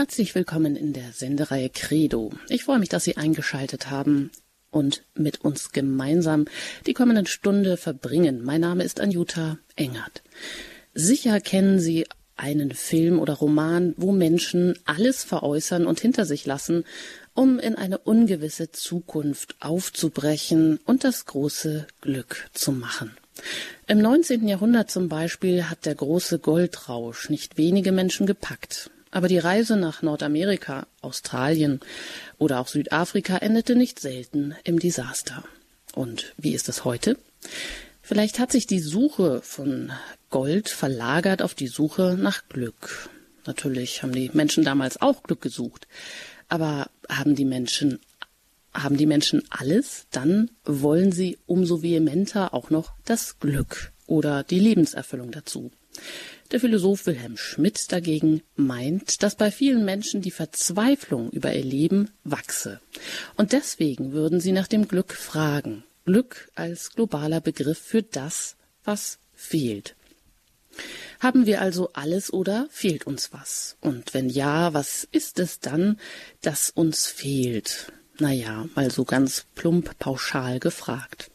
Herzlich willkommen in der Sendereihe Credo. Ich freue mich, dass Sie eingeschaltet haben und mit uns gemeinsam die kommende Stunde verbringen. Mein Name ist Anjuta Engert. Sicher kennen Sie einen Film oder Roman, wo Menschen alles veräußern und hinter sich lassen, um in eine ungewisse Zukunft aufzubrechen und das große Glück zu machen. Im 19. Jahrhundert zum Beispiel hat der große Goldrausch nicht wenige Menschen gepackt. Aber die Reise nach Nordamerika, Australien oder auch Südafrika endete nicht selten im Desaster. Und wie ist es heute? Vielleicht hat sich die Suche von Gold verlagert auf die Suche nach Glück. Natürlich haben die Menschen damals auch Glück gesucht. Aber haben die Menschen, haben die Menschen alles? Dann wollen sie umso vehementer auch noch das Glück oder die Lebenserfüllung dazu. Der Philosoph Wilhelm Schmidt dagegen meint, dass bei vielen Menschen die Verzweiflung über ihr Leben wachse. Und deswegen würden sie nach dem Glück fragen. Glück als globaler Begriff für das, was fehlt. Haben wir also alles oder fehlt uns was? Und wenn ja, was ist es dann, das uns fehlt? Naja, mal so ganz plump pauschal gefragt.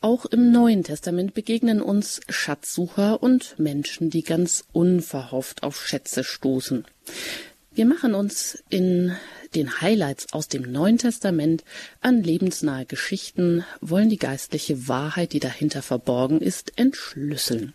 Auch im Neuen Testament begegnen uns Schatzsucher und Menschen, die ganz unverhofft auf Schätze stoßen. Wir machen uns in den Highlights aus dem Neuen Testament an lebensnahe Geschichten, wollen die geistliche Wahrheit, die dahinter verborgen ist, entschlüsseln.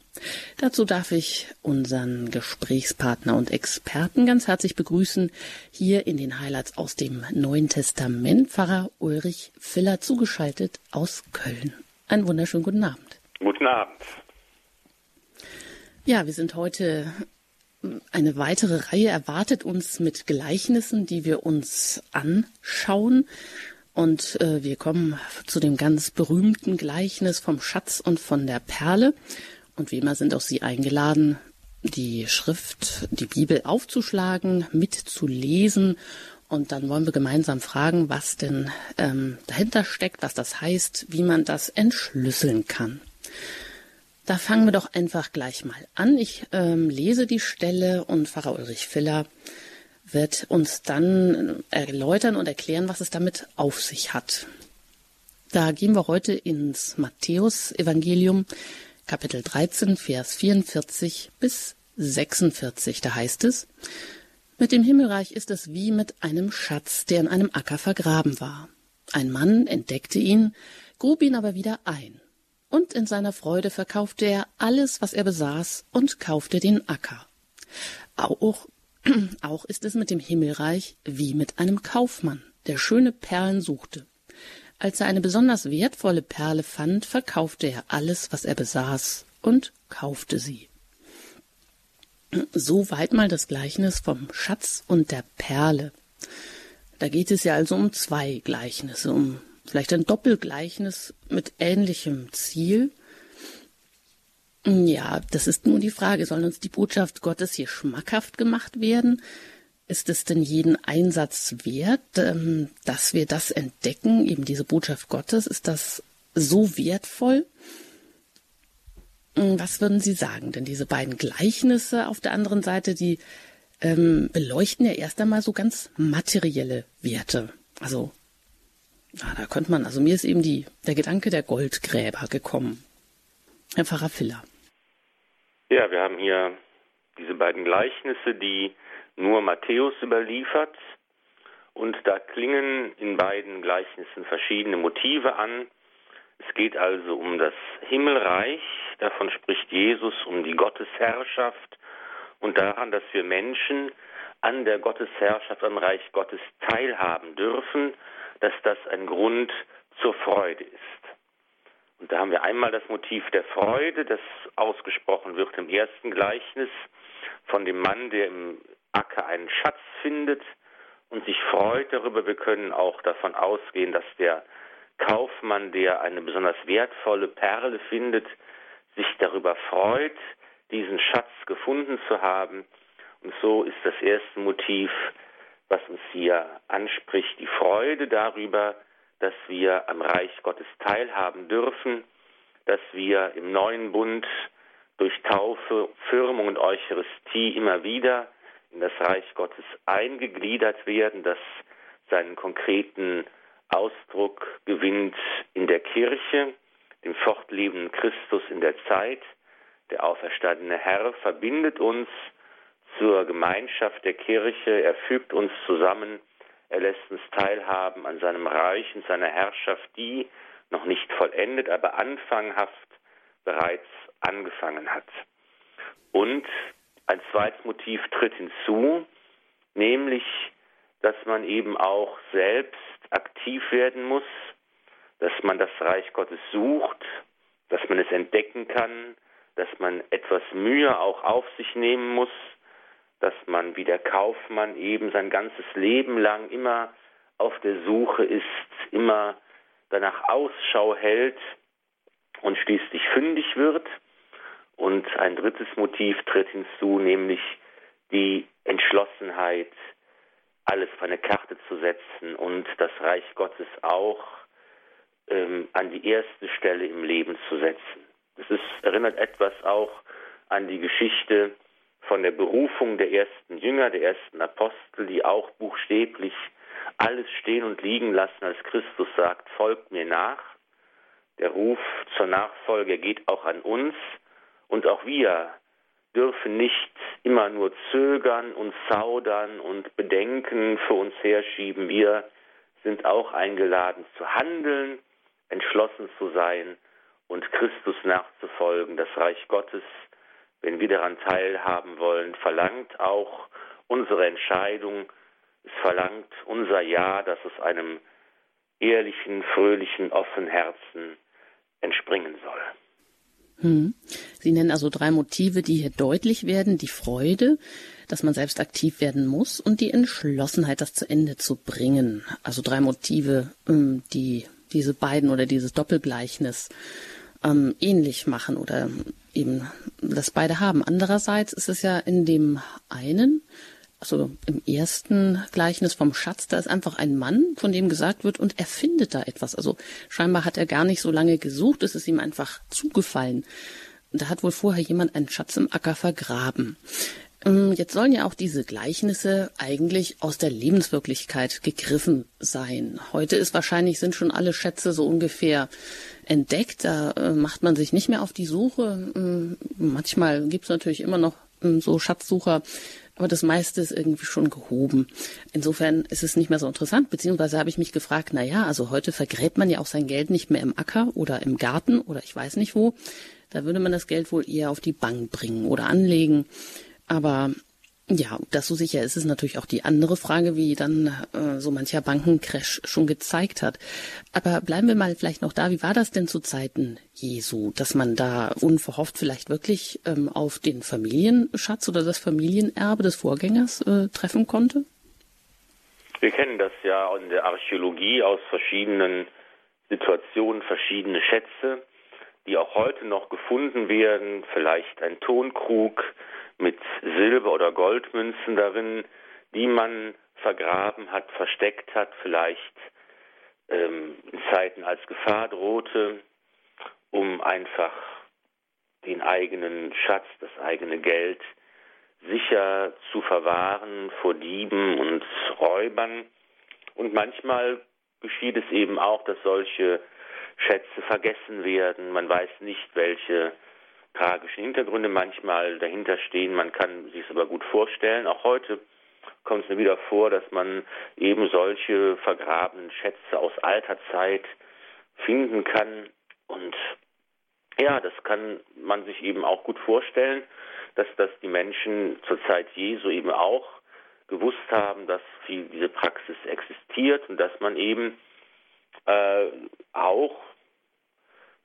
Dazu darf ich unseren Gesprächspartner und Experten ganz herzlich begrüßen, hier in den Highlights aus dem Neuen Testament, Pfarrer Ulrich Filler zugeschaltet aus Köln. Einen wunderschönen guten Abend. Guten Abend. Ja, wir sind heute eine weitere Reihe erwartet uns mit Gleichnissen, die wir uns anschauen. Und äh, wir kommen zu dem ganz berühmten Gleichnis vom Schatz und von der Perle. Und wie immer sind auch Sie eingeladen, die Schrift, die Bibel aufzuschlagen, mitzulesen und dann wollen wir gemeinsam fragen, was denn ähm, dahinter steckt, was das heißt, wie man das entschlüsseln kann. Da fangen wir doch einfach gleich mal an. Ich ähm, lese die Stelle und Pfarrer Ulrich Filler wird uns dann erläutern und erklären, was es damit auf sich hat. Da gehen wir heute ins Matthäus-Evangelium, Kapitel 13, Vers 44 bis 46. Da heißt es, mit dem Himmelreich ist es wie mit einem Schatz, der in einem Acker vergraben war. Ein Mann entdeckte ihn, grub ihn aber wieder ein. Und in seiner Freude verkaufte er alles, was er besaß, und kaufte den Acker. Auch, auch ist es mit dem Himmelreich wie mit einem Kaufmann, der schöne Perlen suchte. Als er eine besonders wertvolle Perle fand, verkaufte er alles, was er besaß, und kaufte sie. Soweit mal das Gleichnis vom Schatz und der Perle. Da geht es ja also um zwei Gleichnisse, um vielleicht ein Doppelgleichnis mit ähnlichem Ziel. Ja, das ist nun die Frage, soll uns die Botschaft Gottes hier schmackhaft gemacht werden? Ist es denn jeden Einsatz wert, ähm, dass wir das entdecken, eben diese Botschaft Gottes? Ist das so wertvoll? Hm, was würden Sie sagen? Denn diese beiden Gleichnisse auf der anderen Seite, die ähm, beleuchten ja erst einmal so ganz materielle Werte. Also, ja, da könnte man, also mir ist eben die, der Gedanke der Goldgräber gekommen. Herr Pfarrer Filler. Ja, wir haben hier diese beiden Gleichnisse, die nur Matthäus überliefert. Und da klingen in beiden Gleichnissen verschiedene Motive an. Es geht also um das Himmelreich, davon spricht Jesus, um die Gottesherrschaft und daran, dass wir Menschen an der Gottesherrschaft, am Reich Gottes teilhaben dürfen, dass das ein Grund zur Freude ist. Und da haben wir einmal das Motiv der Freude, das ausgesprochen wird im ersten Gleichnis von dem Mann, der im Acker einen Schatz findet und sich freut darüber. Wir können auch davon ausgehen, dass der Kaufmann, der eine besonders wertvolle Perle findet, sich darüber freut, diesen Schatz gefunden zu haben. Und so ist das erste Motiv, was uns hier anspricht, die Freude darüber, dass wir am Reich Gottes teilhaben dürfen, dass wir im neuen Bund durch Taufe, Firmung und Eucharistie immer wieder in das Reich Gottes eingegliedert werden, das seinen konkreten Ausdruck gewinnt in der Kirche, dem fortlebenden Christus in der Zeit. Der auferstandene Herr verbindet uns zur Gemeinschaft der Kirche, er fügt uns zusammen, er lässt uns teilhaben an seinem Reich und seiner Herrschaft, die noch nicht vollendet, aber anfanghaft bereits angefangen hat. Und ein zweites Motiv tritt hinzu, nämlich, dass man eben auch selbst aktiv werden muss, dass man das Reich Gottes sucht, dass man es entdecken kann, dass man etwas Mühe auch auf sich nehmen muss, dass man wie der Kaufmann eben sein ganzes Leben lang immer auf der Suche ist, immer danach Ausschau hält und schließlich fündig wird. Und ein drittes Motiv tritt hinzu, nämlich die Entschlossenheit, alles auf eine Karte zu setzen und das Reich Gottes auch ähm, an die erste Stelle im Leben zu setzen. Es ist, erinnert etwas auch an die Geschichte von der Berufung der ersten Jünger, der ersten Apostel, die auch buchstäblich alles stehen und liegen lassen, als Christus sagt, folgt mir nach. Der Ruf zur Nachfolge geht auch an uns und auch wir dürfen nicht immer nur zögern und zaudern und Bedenken für uns herschieben. Wir sind auch eingeladen zu handeln, entschlossen zu sein und Christus nachzufolgen. Das Reich Gottes, wenn wir daran teilhaben wollen, verlangt auch unsere Entscheidung, es verlangt unser Ja, dass es einem ehrlichen, fröhlichen, offenen Herzen entspringen soll. Hm. Sie nennen also drei Motive, die hier deutlich werden. Die Freude, dass man selbst aktiv werden muss und die Entschlossenheit, das zu Ende zu bringen. Also drei Motive, ähm, die diese beiden oder dieses Doppelgleichnis ähm, ähnlich machen oder eben das beide haben. Andererseits ist es ja in dem einen also im ersten Gleichnis vom Schatz, da ist einfach ein Mann, von dem gesagt wird, und er findet da etwas. Also scheinbar hat er gar nicht so lange gesucht, es ist ihm einfach zugefallen. Da hat wohl vorher jemand einen Schatz im Acker vergraben. Ähm, jetzt sollen ja auch diese Gleichnisse eigentlich aus der Lebenswirklichkeit gegriffen sein. Heute ist wahrscheinlich, sind schon alle Schätze so ungefähr entdeckt. Da äh, macht man sich nicht mehr auf die Suche. Ähm, manchmal gibt es natürlich immer noch ähm, so Schatzsucher, aber das meiste ist irgendwie schon gehoben. Insofern ist es nicht mehr so interessant, beziehungsweise habe ich mich gefragt, na ja, also heute vergräbt man ja auch sein Geld nicht mehr im Acker oder im Garten oder ich weiß nicht wo. Da würde man das Geld wohl eher auf die Bank bringen oder anlegen. Aber ja, das so sicher ist, ist natürlich auch die andere Frage, wie dann äh, so mancher Bankencrash schon gezeigt hat. Aber bleiben wir mal vielleicht noch da. Wie war das denn zu Zeiten Jesu, dass man da unverhofft vielleicht wirklich ähm, auf den Familienschatz oder das Familienerbe des Vorgängers äh, treffen konnte? Wir kennen das ja in der Archäologie aus verschiedenen Situationen, verschiedene Schätze, die auch heute noch gefunden werden. Vielleicht ein Tonkrug, mit Silber- oder Goldmünzen darin, die man vergraben hat, versteckt hat, vielleicht ähm, in Zeiten als Gefahr drohte, um einfach den eigenen Schatz, das eigene Geld sicher zu verwahren vor Dieben und Räubern. Und manchmal geschieht es eben auch, dass solche Schätze vergessen werden. Man weiß nicht, welche tragischen Hintergründe manchmal dahinter stehen. Man kann sich es aber gut vorstellen. Auch heute kommt es mir wieder vor, dass man eben solche vergrabenen Schätze aus alter Zeit finden kann. Und ja, das kann man sich eben auch gut vorstellen, dass das die Menschen zur Zeit Jesu eben auch gewusst haben, dass diese Praxis existiert und dass man eben äh, auch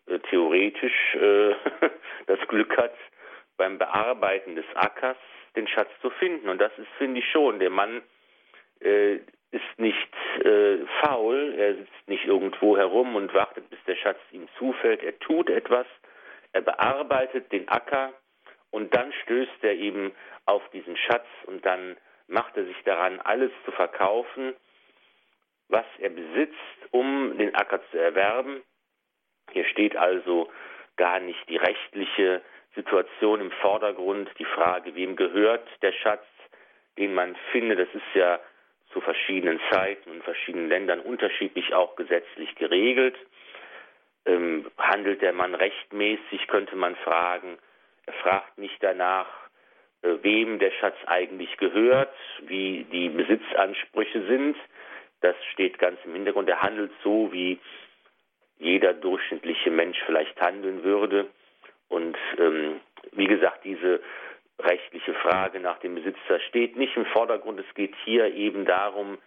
äh, theoretisch äh, das Glück hat, beim Bearbeiten des Ackers den Schatz zu finden. Und das ist, finde ich schon, der Mann äh, ist nicht äh, faul, er sitzt nicht irgendwo herum und wartet, bis der Schatz ihm zufällt. Er tut etwas, er bearbeitet den Acker und dann stößt er eben auf diesen Schatz und dann macht er sich daran, alles zu verkaufen, was er besitzt, um den Acker zu erwerben. Hier steht also gar nicht die rechtliche Situation im Vordergrund, die Frage, wem gehört der Schatz, den man findet, das ist ja zu verschiedenen Zeiten und verschiedenen Ländern unterschiedlich auch gesetzlich geregelt. Ähm, handelt der Mann rechtmäßig, könnte man fragen. Er fragt nicht danach, äh, wem der Schatz eigentlich gehört, wie die Besitzansprüche sind. Das steht ganz im Hintergrund. Er handelt so, wie jeder durchschnittliche Mensch vielleicht handeln würde. Und ähm, wie gesagt, diese rechtliche Frage nach dem Besitzer steht nicht im Vordergrund. Es geht hier eben darum,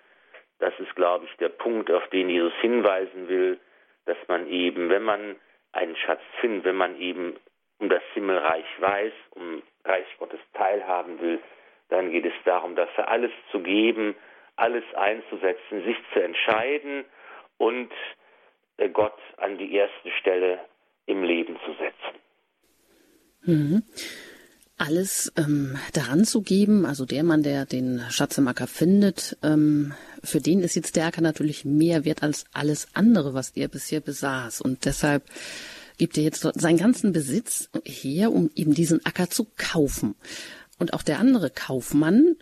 das ist, glaube ich, der Punkt, auf den Jesus hinweisen will, dass man eben, wenn man einen Schatz findet, wenn man eben um das Himmelreich weiß, um Reich Gottes teilhaben will, dann geht es darum, dafür alles zu geben, alles einzusetzen, sich zu entscheiden und Gott an die erste Stelle im Leben zu setzen. Mhm. Alles ähm, daran zu geben, also der Mann, der den Schatz im Acker findet, ähm, für den ist jetzt der Acker natürlich mehr wert als alles andere, was er bisher besaß. Und deshalb gibt er jetzt seinen ganzen Besitz her, um eben diesen Acker zu kaufen. Und auch der andere Kaufmann,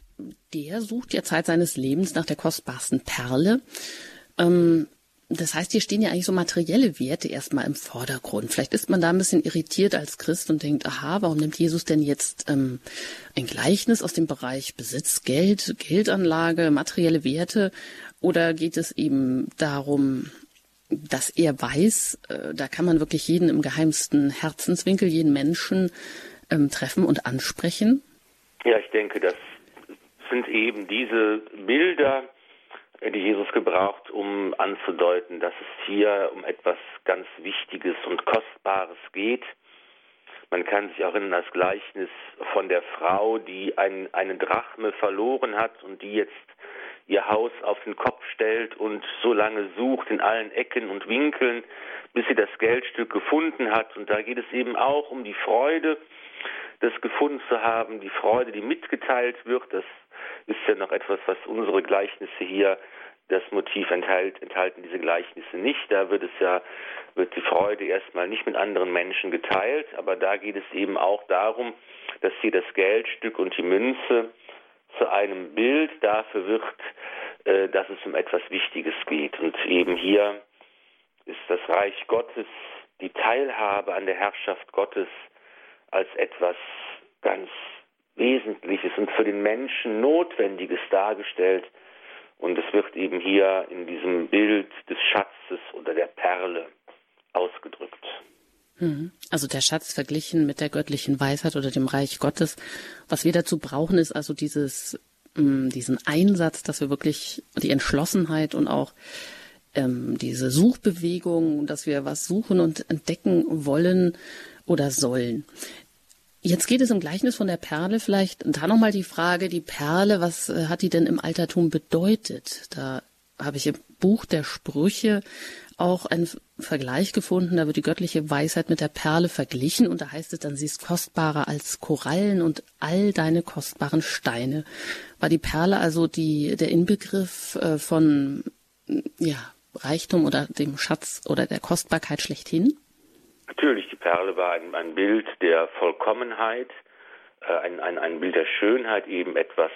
der sucht ja Zeit seines Lebens nach der kostbarsten Perle. Ähm, das heißt, hier stehen ja eigentlich so materielle Werte erstmal im Vordergrund. Vielleicht ist man da ein bisschen irritiert als Christ und denkt, aha, warum nimmt Jesus denn jetzt ähm, ein Gleichnis aus dem Bereich Besitz, Geld, Geldanlage, materielle Werte? Oder geht es eben darum, dass er weiß, äh, da kann man wirklich jeden im geheimsten Herzenswinkel, jeden Menschen ähm, treffen und ansprechen? Ja, ich denke, das sind eben diese Bilder, die Jesus gebraucht, um anzudeuten, dass es hier um etwas ganz Wichtiges und Kostbares geht. Man kann sich auch erinnern an das Gleichnis von der Frau, die ein, eine Drachme verloren hat und die jetzt ihr Haus auf den Kopf stellt und so lange sucht in allen Ecken und Winkeln, bis sie das Geldstück gefunden hat. Und da geht es eben auch um die Freude, das gefunden zu haben, die Freude, die mitgeteilt wird. Das ist ja noch etwas, was unsere Gleichnisse hier das Motiv enthält, enthalten diese Gleichnisse nicht. Da wird es ja, wird die Freude erstmal nicht mit anderen Menschen geteilt, aber da geht es eben auch darum, dass hier das Geldstück und die Münze zu einem Bild dafür wird, äh, dass es um etwas Wichtiges geht. Und eben hier ist das Reich Gottes, die Teilhabe an der Herrschaft Gottes als etwas ganz Wesentliches und für den Menschen Notwendiges dargestellt. Und es wird eben hier in diesem Bild des Schatzes oder der Perle ausgedrückt. Mhm. Also der Schatz verglichen mit der göttlichen Weisheit oder dem Reich Gottes. Was wir dazu brauchen, ist also dieses, mm, diesen Einsatz, dass wir wirklich die Entschlossenheit und auch ähm, diese Suchbewegung, dass wir was suchen und entdecken wollen oder sollen. Jetzt geht es im Gleichnis von der Perle vielleicht da nochmal die Frage, die Perle, was äh, hat die denn im Altertum bedeutet? Da habe ich im Buch der Sprüche auch einen Vergleich gefunden, da wird die göttliche Weisheit mit der Perle verglichen und da heißt es dann, sie ist kostbarer als Korallen und all deine kostbaren Steine. War die Perle also die, der Inbegriff äh, von, ja, Reichtum oder dem Schatz oder der Kostbarkeit schlechthin? Natürlich, Perle war ein, ein Bild der Vollkommenheit, äh, ein, ein, ein Bild der Schönheit, eben etwas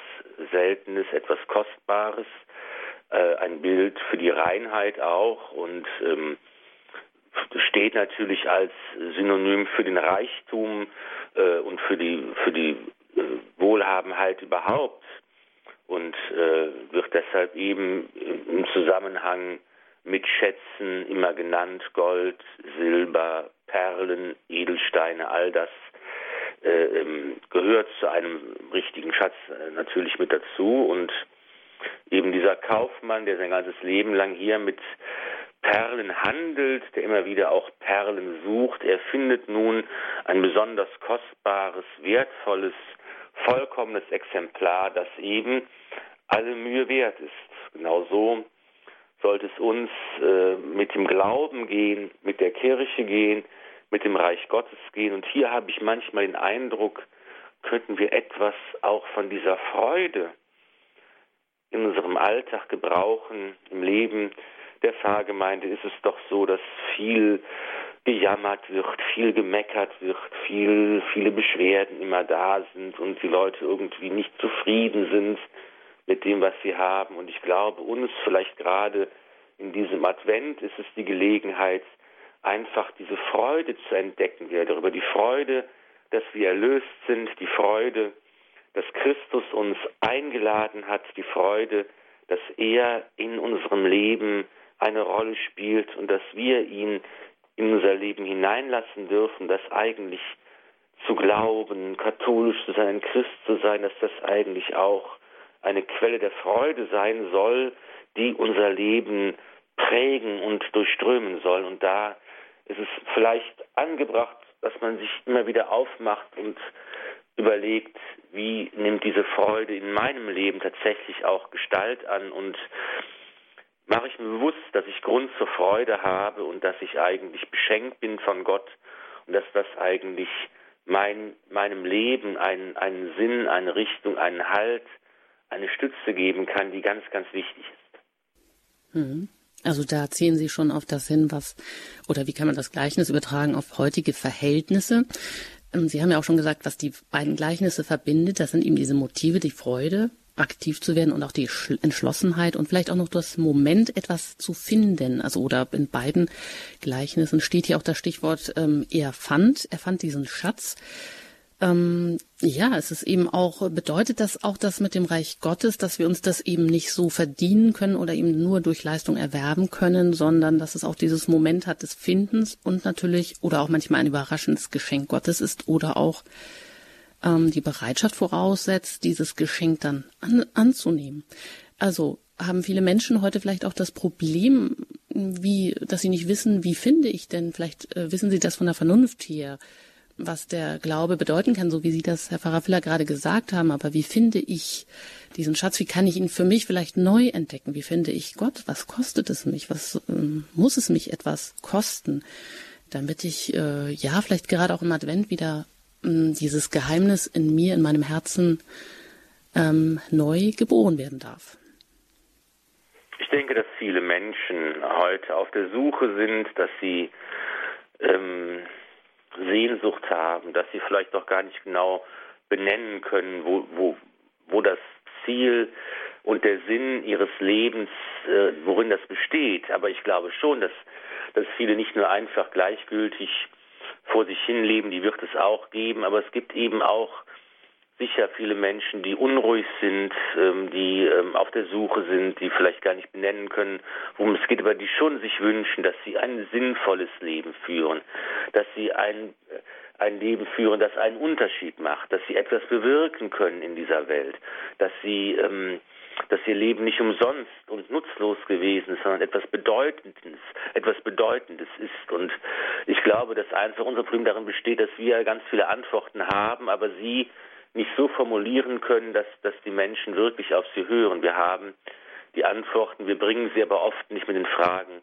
Seltenes, etwas Kostbares, äh, ein Bild für die Reinheit auch und ähm, steht natürlich als Synonym für den Reichtum äh, und für die für die äh, Wohlhabenheit überhaupt und äh, wird deshalb eben im Zusammenhang mit Schätzen immer genannt Gold, Silber, Perlen, Edelsteine, all das äh, ähm, gehört zu einem richtigen Schatz äh, natürlich mit dazu und eben dieser Kaufmann, der sein ganzes Leben lang hier mit Perlen handelt, der immer wieder auch Perlen sucht, er findet nun ein besonders kostbares, wertvolles, vollkommenes Exemplar, das eben alle Mühe wert ist. Genauso sollte es uns äh, mit dem Glauben gehen, mit der Kirche gehen, mit dem Reich Gottes gehen. Und hier habe ich manchmal den Eindruck, könnten wir etwas auch von dieser Freude in unserem Alltag gebrauchen, im Leben der Pfarrgemeinde ist es doch so, dass viel gejammert wird, viel gemeckert wird, viel, viele Beschwerden immer da sind und die Leute irgendwie nicht zufrieden sind mit dem, was sie haben. Und ich glaube, uns vielleicht gerade in diesem Advent ist es die Gelegenheit, einfach diese Freude zu entdecken wieder darüber, die Freude, dass wir erlöst sind, die Freude, dass Christus uns eingeladen hat, die Freude, dass er in unserem Leben eine Rolle spielt und dass wir ihn in unser Leben hineinlassen dürfen, dass eigentlich zu glauben, katholisch zu sein, ein Christ zu sein, dass das eigentlich auch eine Quelle der Freude sein soll, die unser Leben prägen und durchströmen soll. Und da ist es vielleicht angebracht, dass man sich immer wieder aufmacht und überlegt, wie nimmt diese Freude in meinem Leben tatsächlich auch Gestalt an und mache ich mir bewusst, dass ich Grund zur Freude habe und dass ich eigentlich beschenkt bin von Gott und dass das eigentlich mein, meinem Leben einen, einen Sinn, eine Richtung, einen Halt, eine Stütze geben kann, die ganz, ganz wichtig ist. Mhm. Also da ziehen Sie schon auf das hin, was, oder wie kann man das Gleichnis übertragen auf heutige Verhältnisse? Ähm, Sie haben ja auch schon gesagt, was die beiden Gleichnisse verbindet. Das sind eben diese Motive, die Freude, aktiv zu werden und auch die Entschlossenheit und vielleicht auch noch das Moment, etwas zu finden. Also oder in beiden Gleichnissen steht hier auch das Stichwort, ähm, er fand, er fand diesen Schatz. Ähm, ja, es ist eben auch, bedeutet das auch das mit dem Reich Gottes, dass wir uns das eben nicht so verdienen können oder eben nur durch Leistung erwerben können, sondern dass es auch dieses Moment hat des Findens und natürlich oder auch manchmal ein überraschendes Geschenk Gottes ist oder auch ähm, die Bereitschaft voraussetzt, dieses Geschenk dann an, anzunehmen. Also haben viele Menschen heute vielleicht auch das Problem, wie, dass sie nicht wissen, wie finde ich denn, vielleicht äh, wissen sie das von der Vernunft her, was der Glaube bedeuten kann, so wie Sie das, Herr Pfarrer Filler, gerade gesagt haben. Aber wie finde ich diesen Schatz? Wie kann ich ihn für mich vielleicht neu entdecken? Wie finde ich Gott? Was kostet es mich? Was ähm, muss es mich etwas kosten, damit ich äh, ja vielleicht gerade auch im Advent wieder ähm, dieses Geheimnis in mir, in meinem Herzen ähm, neu geboren werden darf? Ich denke, dass viele Menschen heute auf der Suche sind, dass sie ähm, Sehnsucht haben, dass sie vielleicht auch gar nicht genau benennen können, wo, wo, wo das Ziel und der Sinn ihres Lebens, äh, worin das besteht. Aber ich glaube schon, dass, dass viele nicht nur einfach gleichgültig vor sich hin leben, die wird es auch geben, aber es gibt eben auch sicher viele Menschen, die unruhig sind, ähm, die ähm, auf der Suche sind, die vielleicht gar nicht benennen können, worum es geht, aber die schon sich wünschen, dass sie ein sinnvolles Leben führen, dass sie ein, äh, ein Leben führen, das einen Unterschied macht, dass sie etwas bewirken können in dieser Welt, dass sie ähm, dass ihr Leben nicht umsonst und nutzlos gewesen ist, sondern etwas Bedeutendes, etwas Bedeutendes ist. Und ich glaube, dass einfach unser Problem darin besteht, dass wir ganz viele Antworten haben, aber sie nicht so formulieren können, dass, dass die Menschen wirklich auf sie hören. Wir haben die Antworten, wir bringen sie aber oft nicht mit den Fragen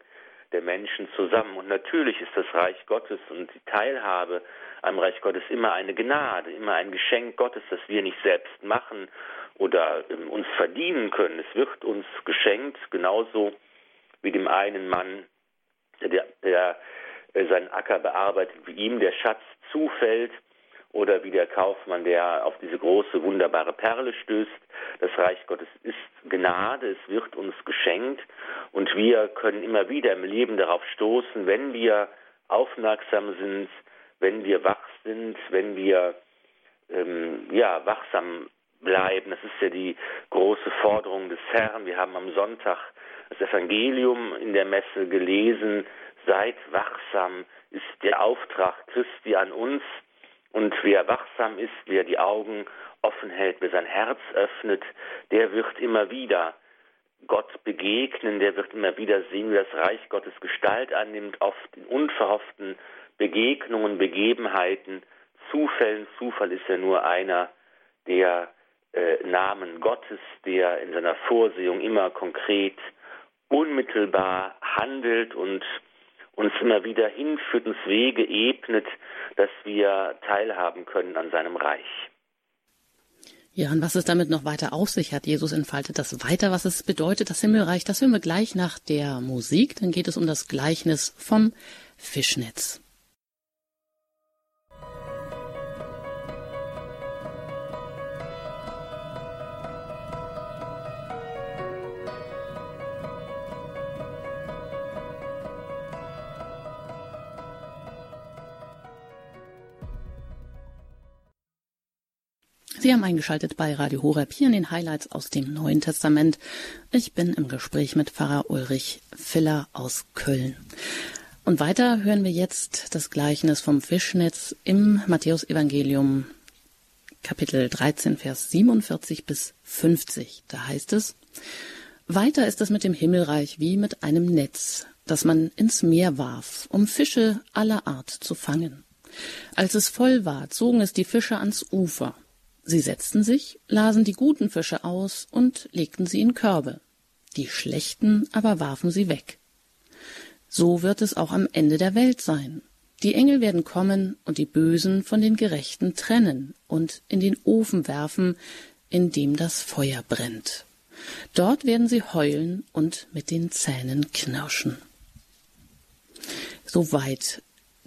der Menschen zusammen. Und natürlich ist das Reich Gottes und die Teilhabe am Reich Gottes immer eine Gnade, immer ein Geschenk Gottes, das wir nicht selbst machen oder ähm, uns verdienen können. Es wird uns geschenkt, genauso wie dem einen Mann, der, der, der seinen Acker bearbeitet, wie ihm der Schatz zufällt oder wie der Kaufmann, der auf diese große, wunderbare Perle stößt. Das Reich Gottes ist Gnade, es wird uns geschenkt und wir können immer wieder im Leben darauf stoßen, wenn wir aufmerksam sind, wenn wir wach sind, wenn wir ähm, ja, wachsam bleiben. Das ist ja die große Forderung des Herrn. Wir haben am Sonntag das Evangelium in der Messe gelesen. Seid wachsam ist der Auftrag Christi an uns. Und wer wachsam ist, wer die Augen offen hält, wer sein Herz öffnet, der wird immer wieder Gott begegnen, der wird immer wieder sehen, wie das Reich Gottes Gestalt annimmt, oft in unverhofften Begegnungen, Begebenheiten, Zufällen. Zufall ist ja nur einer der äh, Namen Gottes, der in seiner Vorsehung immer konkret, unmittelbar handelt und uns immer wieder hinführt, uns Wege ebnet, dass wir teilhaben können an seinem Reich. Ja, und was es damit noch weiter auf sich hat, Jesus entfaltet das weiter, was es bedeutet, das Himmelreich, das hören wir gleich nach der Musik. Dann geht es um das Gleichnis vom Fischnetz. Sie haben eingeschaltet bei Radio Horeb hier in den Highlights aus dem Neuen Testament. Ich bin im Gespräch mit Pfarrer Ulrich Filler aus Köln. Und weiter hören wir jetzt das Gleichnis vom Fischnetz im Matthäusevangelium Kapitel 13, Vers 47 bis 50. Da heißt es, weiter ist es mit dem Himmelreich wie mit einem Netz, das man ins Meer warf, um Fische aller Art zu fangen. Als es voll war, zogen es die Fische ans Ufer. Sie setzten sich, lasen die guten Fische aus und legten sie in Körbe. Die schlechten aber warfen sie weg. So wird es auch am Ende der Welt sein. Die Engel werden kommen und die Bösen von den Gerechten trennen und in den Ofen werfen, in dem das Feuer brennt. Dort werden sie heulen und mit den Zähnen knirschen. Soweit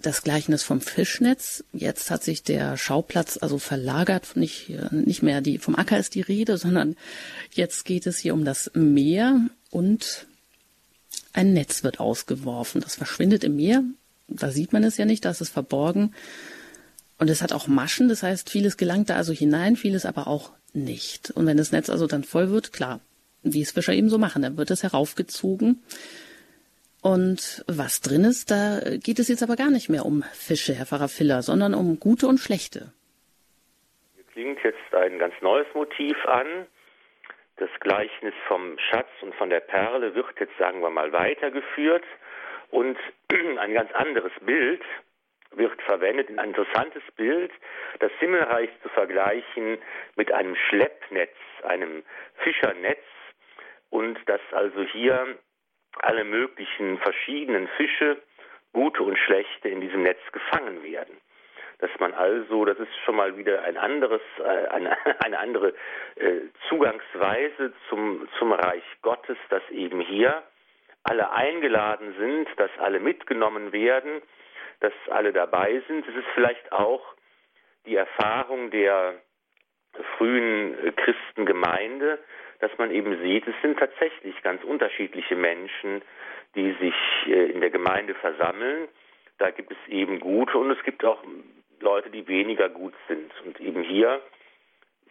das Gleichnis vom Fischnetz. Jetzt hat sich der Schauplatz also verlagert, nicht, nicht mehr die, vom Acker ist die Rede, sondern jetzt geht es hier um das Meer und ein Netz wird ausgeworfen. Das verschwindet im Meer. Da sieht man es ja nicht, da ist es verborgen. Und es hat auch Maschen, das heißt, vieles gelangt da also hinein, vieles aber auch nicht. Und wenn das Netz also dann voll wird, klar, wie es Fischer eben so machen, dann wird es heraufgezogen und was drin ist, da geht es jetzt aber gar nicht mehr um Fische, Herr Pfarrer Filler, sondern um gute und schlechte. Hier klingt jetzt ein ganz neues Motiv an. Das Gleichnis vom Schatz und von der Perle wird jetzt, sagen wir mal, weitergeführt. Und ein ganz anderes Bild wird verwendet, ein interessantes Bild, das Himmelreich zu vergleichen mit einem Schleppnetz, einem Fischernetz. Und das also hier alle möglichen verschiedenen Fische, gute und schlechte, in diesem Netz gefangen werden. Dass man also, das ist schon mal wieder ein anderes, äh, eine, eine andere äh, Zugangsweise zum, zum Reich Gottes, dass eben hier alle eingeladen sind, dass alle mitgenommen werden, dass alle dabei sind. Es ist vielleicht auch die Erfahrung der frühen äh, Christengemeinde, dass man eben sieht, es sind tatsächlich ganz unterschiedliche Menschen, die sich äh, in der Gemeinde versammeln. Da gibt es eben gute und es gibt auch Leute, die weniger gut sind. Und eben hier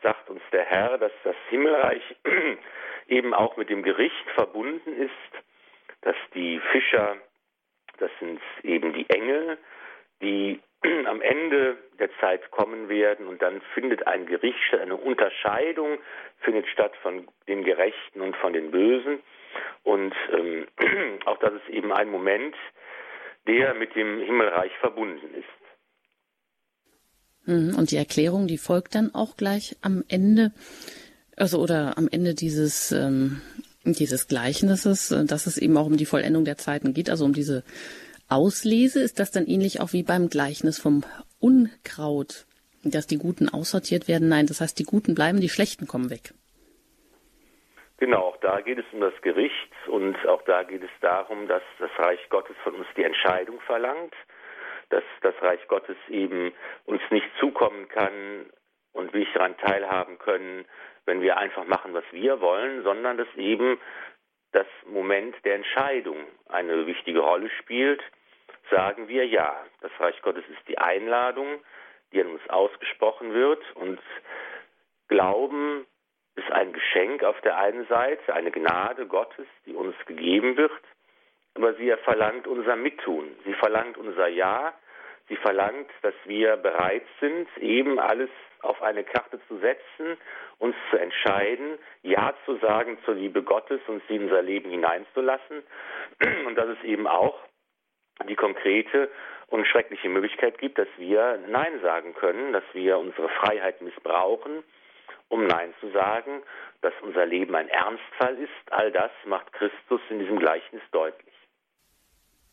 sagt uns der Herr, dass das Himmelreich eben auch mit dem Gericht verbunden ist, dass die Fischer, das sind eben die Engel, die am Ende der Zeit kommen werden und dann findet ein Gericht statt, eine Unterscheidung findet statt von den Gerechten und von den Bösen und ähm, auch das ist eben ein Moment, der mit dem Himmelreich verbunden ist. Mhm, und die Erklärung, die folgt dann auch gleich am Ende, also oder am Ende dieses ähm, dieses Gleichnisses, äh, dass es eben auch um die Vollendung der Zeiten geht, also um diese auslese, ist das dann ähnlich auch wie beim Gleichnis vom Unkraut, dass die Guten aussortiert werden? Nein, das heißt, die Guten bleiben, die Schlechten kommen weg. Genau, auch da geht es um das Gericht und auch da geht es darum, dass das Reich Gottes von uns die Entscheidung verlangt, dass das Reich Gottes eben uns nicht zukommen kann und wir nicht daran teilhaben können, wenn wir einfach machen, was wir wollen, sondern dass eben das Moment der Entscheidung eine wichtige Rolle spielt sagen wir ja. Das Reich Gottes ist die Einladung, die an uns ausgesprochen wird und Glauben ist ein Geschenk auf der einen Seite, eine Gnade Gottes, die uns gegeben wird, aber sie verlangt unser Mittun, sie verlangt unser Ja, sie verlangt, dass wir bereit sind, eben alles auf eine Karte zu setzen, uns zu entscheiden, Ja zu sagen zur Liebe Gottes und sie in unser Leben hineinzulassen. Und das ist eben auch die konkrete und schreckliche Möglichkeit gibt, dass wir Nein sagen können, dass wir unsere Freiheit missbrauchen, um Nein zu sagen, dass unser Leben ein Ernstfall ist. All das macht Christus in diesem Gleichnis deutlich.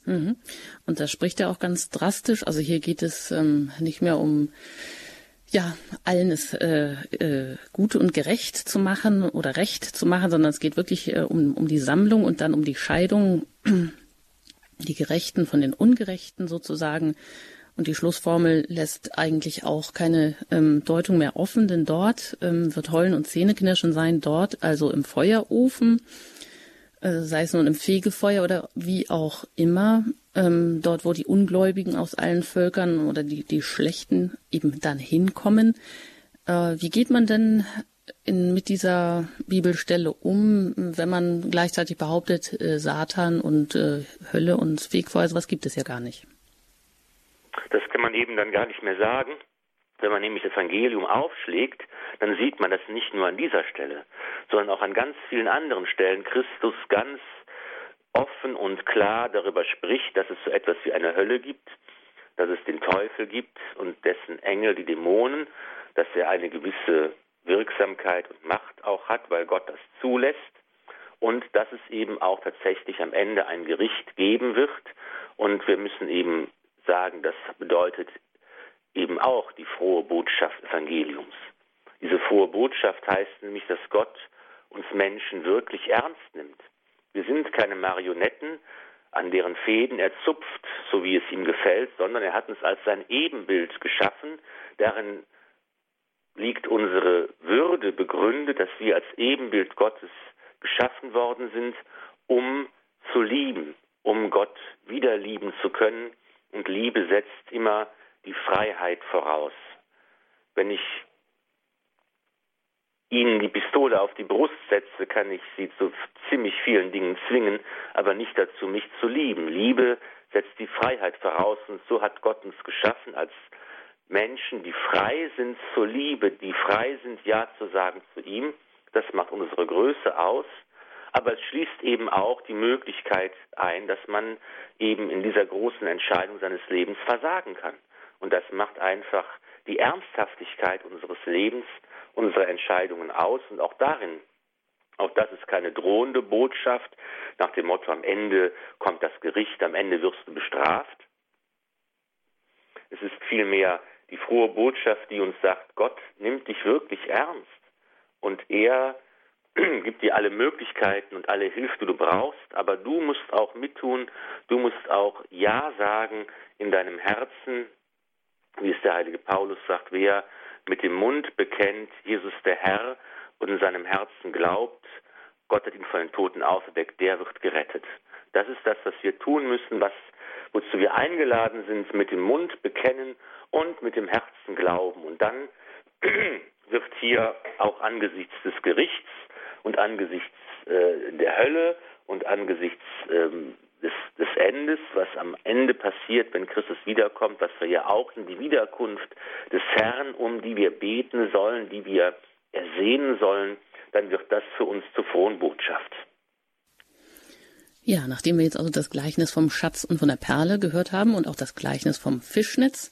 Mhm. Und da spricht er auch ganz drastisch. Also hier geht es ähm, nicht mehr um ja, allen es äh, äh, gut und gerecht zu machen oder recht zu machen, sondern es geht wirklich äh, um, um die Sammlung und dann um die Scheidung die Gerechten von den Ungerechten sozusagen. Und die Schlussformel lässt eigentlich auch keine ähm, Deutung mehr offen, denn dort ähm, wird Heulen und Zähneknirschen sein, dort also im Feuerofen, äh, sei es nun im Fegefeuer oder wie auch immer, ähm, dort wo die Ungläubigen aus allen Völkern oder die, die Schlechten eben dann hinkommen, Äh, wie geht man denn in, mit dieser Bibelstelle um, wenn man gleichzeitig behauptet, äh, Satan und äh, Hölle und Fegfeuer, was gibt es ja gar nicht? Das kann man eben dann gar nicht mehr sagen. Wenn man nämlich das Evangelium aufschlägt, dann sieht man das nicht nur an dieser Stelle, sondern auch an ganz vielen anderen Stellen Christus ganz offen und klar darüber spricht, dass es so etwas wie eine Hölle gibt, dass es den Teufel gibt und dessen Engel, die Dämonen, dass er eine gewisse Wirksamkeit und Macht auch hat, weil Gott das zulässt und dass es eben auch tatsächlich am Ende ein Gericht geben wird und wir müssen eben sagen, das bedeutet eben auch die frohe Botschaft Evangeliums. Diese frohe Botschaft heißt nämlich, dass Gott uns Menschen wirklich ernst nimmt. Wir sind keine Marionetten, an deren Fäden er zupft, so wie es ihm gefällt, sondern er hat uns als sein Ebenbild geschaffen. Darin liegt unsere Würde begründet, dass wir als Ebenbild Gottes geschaffen worden sind, um zu lieben, um Gott wieder lieben zu können. Und Liebe setzt immer die Freiheit voraus. Wenn ich Ihnen die Pistole auf die Brust setze, kann ich Sie zu ziemlich vielen Dingen zwingen, aber nicht dazu, mich zu lieben. Liebe setzt die Freiheit voraus und so hat Gott uns geschaffen als Menschen, die frei sind zur Liebe, die frei sind, Ja zu sagen zu ihm. Das macht unsere Größe aus. Aber es schließt eben auch die Möglichkeit ein, dass man eben in dieser großen Entscheidung seines Lebens versagen kann. Und das macht einfach die Ernsthaftigkeit unseres Lebens, unserer Entscheidungen aus. Und auch darin, auch das ist keine drohende Botschaft nach dem Motto, am Ende kommt das Gericht, am Ende wirst du bestraft. Es ist vielmehr die frohe Botschaft, die uns sagt, Gott nimmt dich wirklich ernst. Und er gibt dir alle Möglichkeiten und alle Hilfe, die du brauchst, aber du musst auch mittun, du musst auch Ja sagen in deinem Herzen, wie es der heilige Paulus sagt, wer mit dem Mund bekennt, Jesus der Herr und in seinem Herzen glaubt, Gott hat ihn von den Toten auferweckt, der wird gerettet. Das ist das, was wir tun müssen, was, wozu wir eingeladen sind, mit dem Mund bekennen und mit dem Herzen glauben. Und dann wird hier auch angesichts des Gerichts und angesichts äh, der Hölle und angesichts ähm, des, des Endes, was am Ende passiert, wenn Christus wiederkommt, was wir ja auch in die Wiederkunft des Herrn, um die wir beten sollen, die wir ersehnen sollen, dann wird das für uns zur frohen Botschaft. Ja, nachdem wir jetzt also das Gleichnis vom Schatz und von der Perle gehört haben und auch das Gleichnis vom Fischnetz,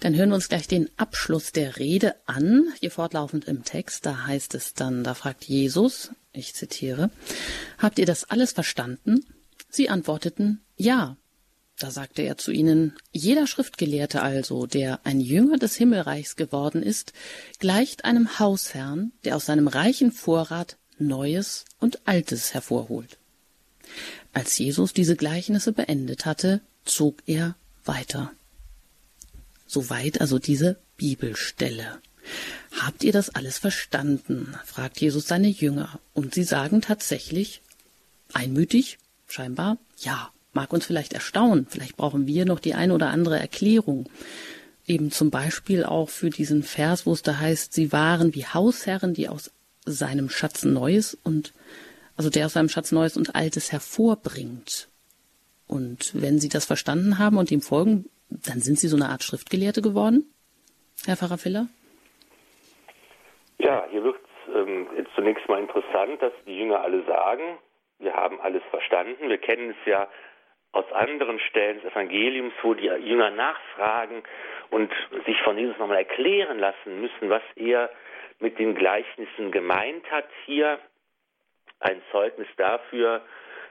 dann hören wir uns gleich den Abschluss der Rede an, hier fortlaufend im Text. Da heißt es dann, da fragt Jesus, ich zitiere, habt ihr das alles verstanden? Sie antworteten Ja. Da sagte er zu ihnen Jeder Schriftgelehrte also, der ein Jünger des Himmelreichs geworden ist, gleicht einem Hausherrn, der aus seinem reichen Vorrat Neues und Altes hervorholt. Als Jesus diese Gleichnisse beendet hatte, zog er weiter. Soweit also diese Bibelstelle. Habt ihr das alles verstanden? fragt Jesus seine Jünger, und sie sagen tatsächlich einmütig scheinbar, ja, mag uns vielleicht erstaunen. Vielleicht brauchen wir noch die eine oder andere Erklärung. Eben zum Beispiel auch für diesen Vers, wo es da heißt, sie waren wie Hausherren, die aus seinem Schatz Neues und, also der aus seinem Schatz Neues und Altes hervorbringt. Und wenn Sie das verstanden haben und ihm folgen, dann sind Sie so eine Art Schriftgelehrte geworden, Herr Pfarrer Filler? Ja, hier wird es ähm, zunächst mal interessant, dass die Jünger alle sagen, wir haben alles verstanden. Wir kennen es ja aus anderen Stellen des Evangeliums, wo die Jünger nachfragen und sich von Jesus nochmal erklären lassen müssen, was er mit den Gleichnissen gemeint hat. Hier ein Zeugnis dafür,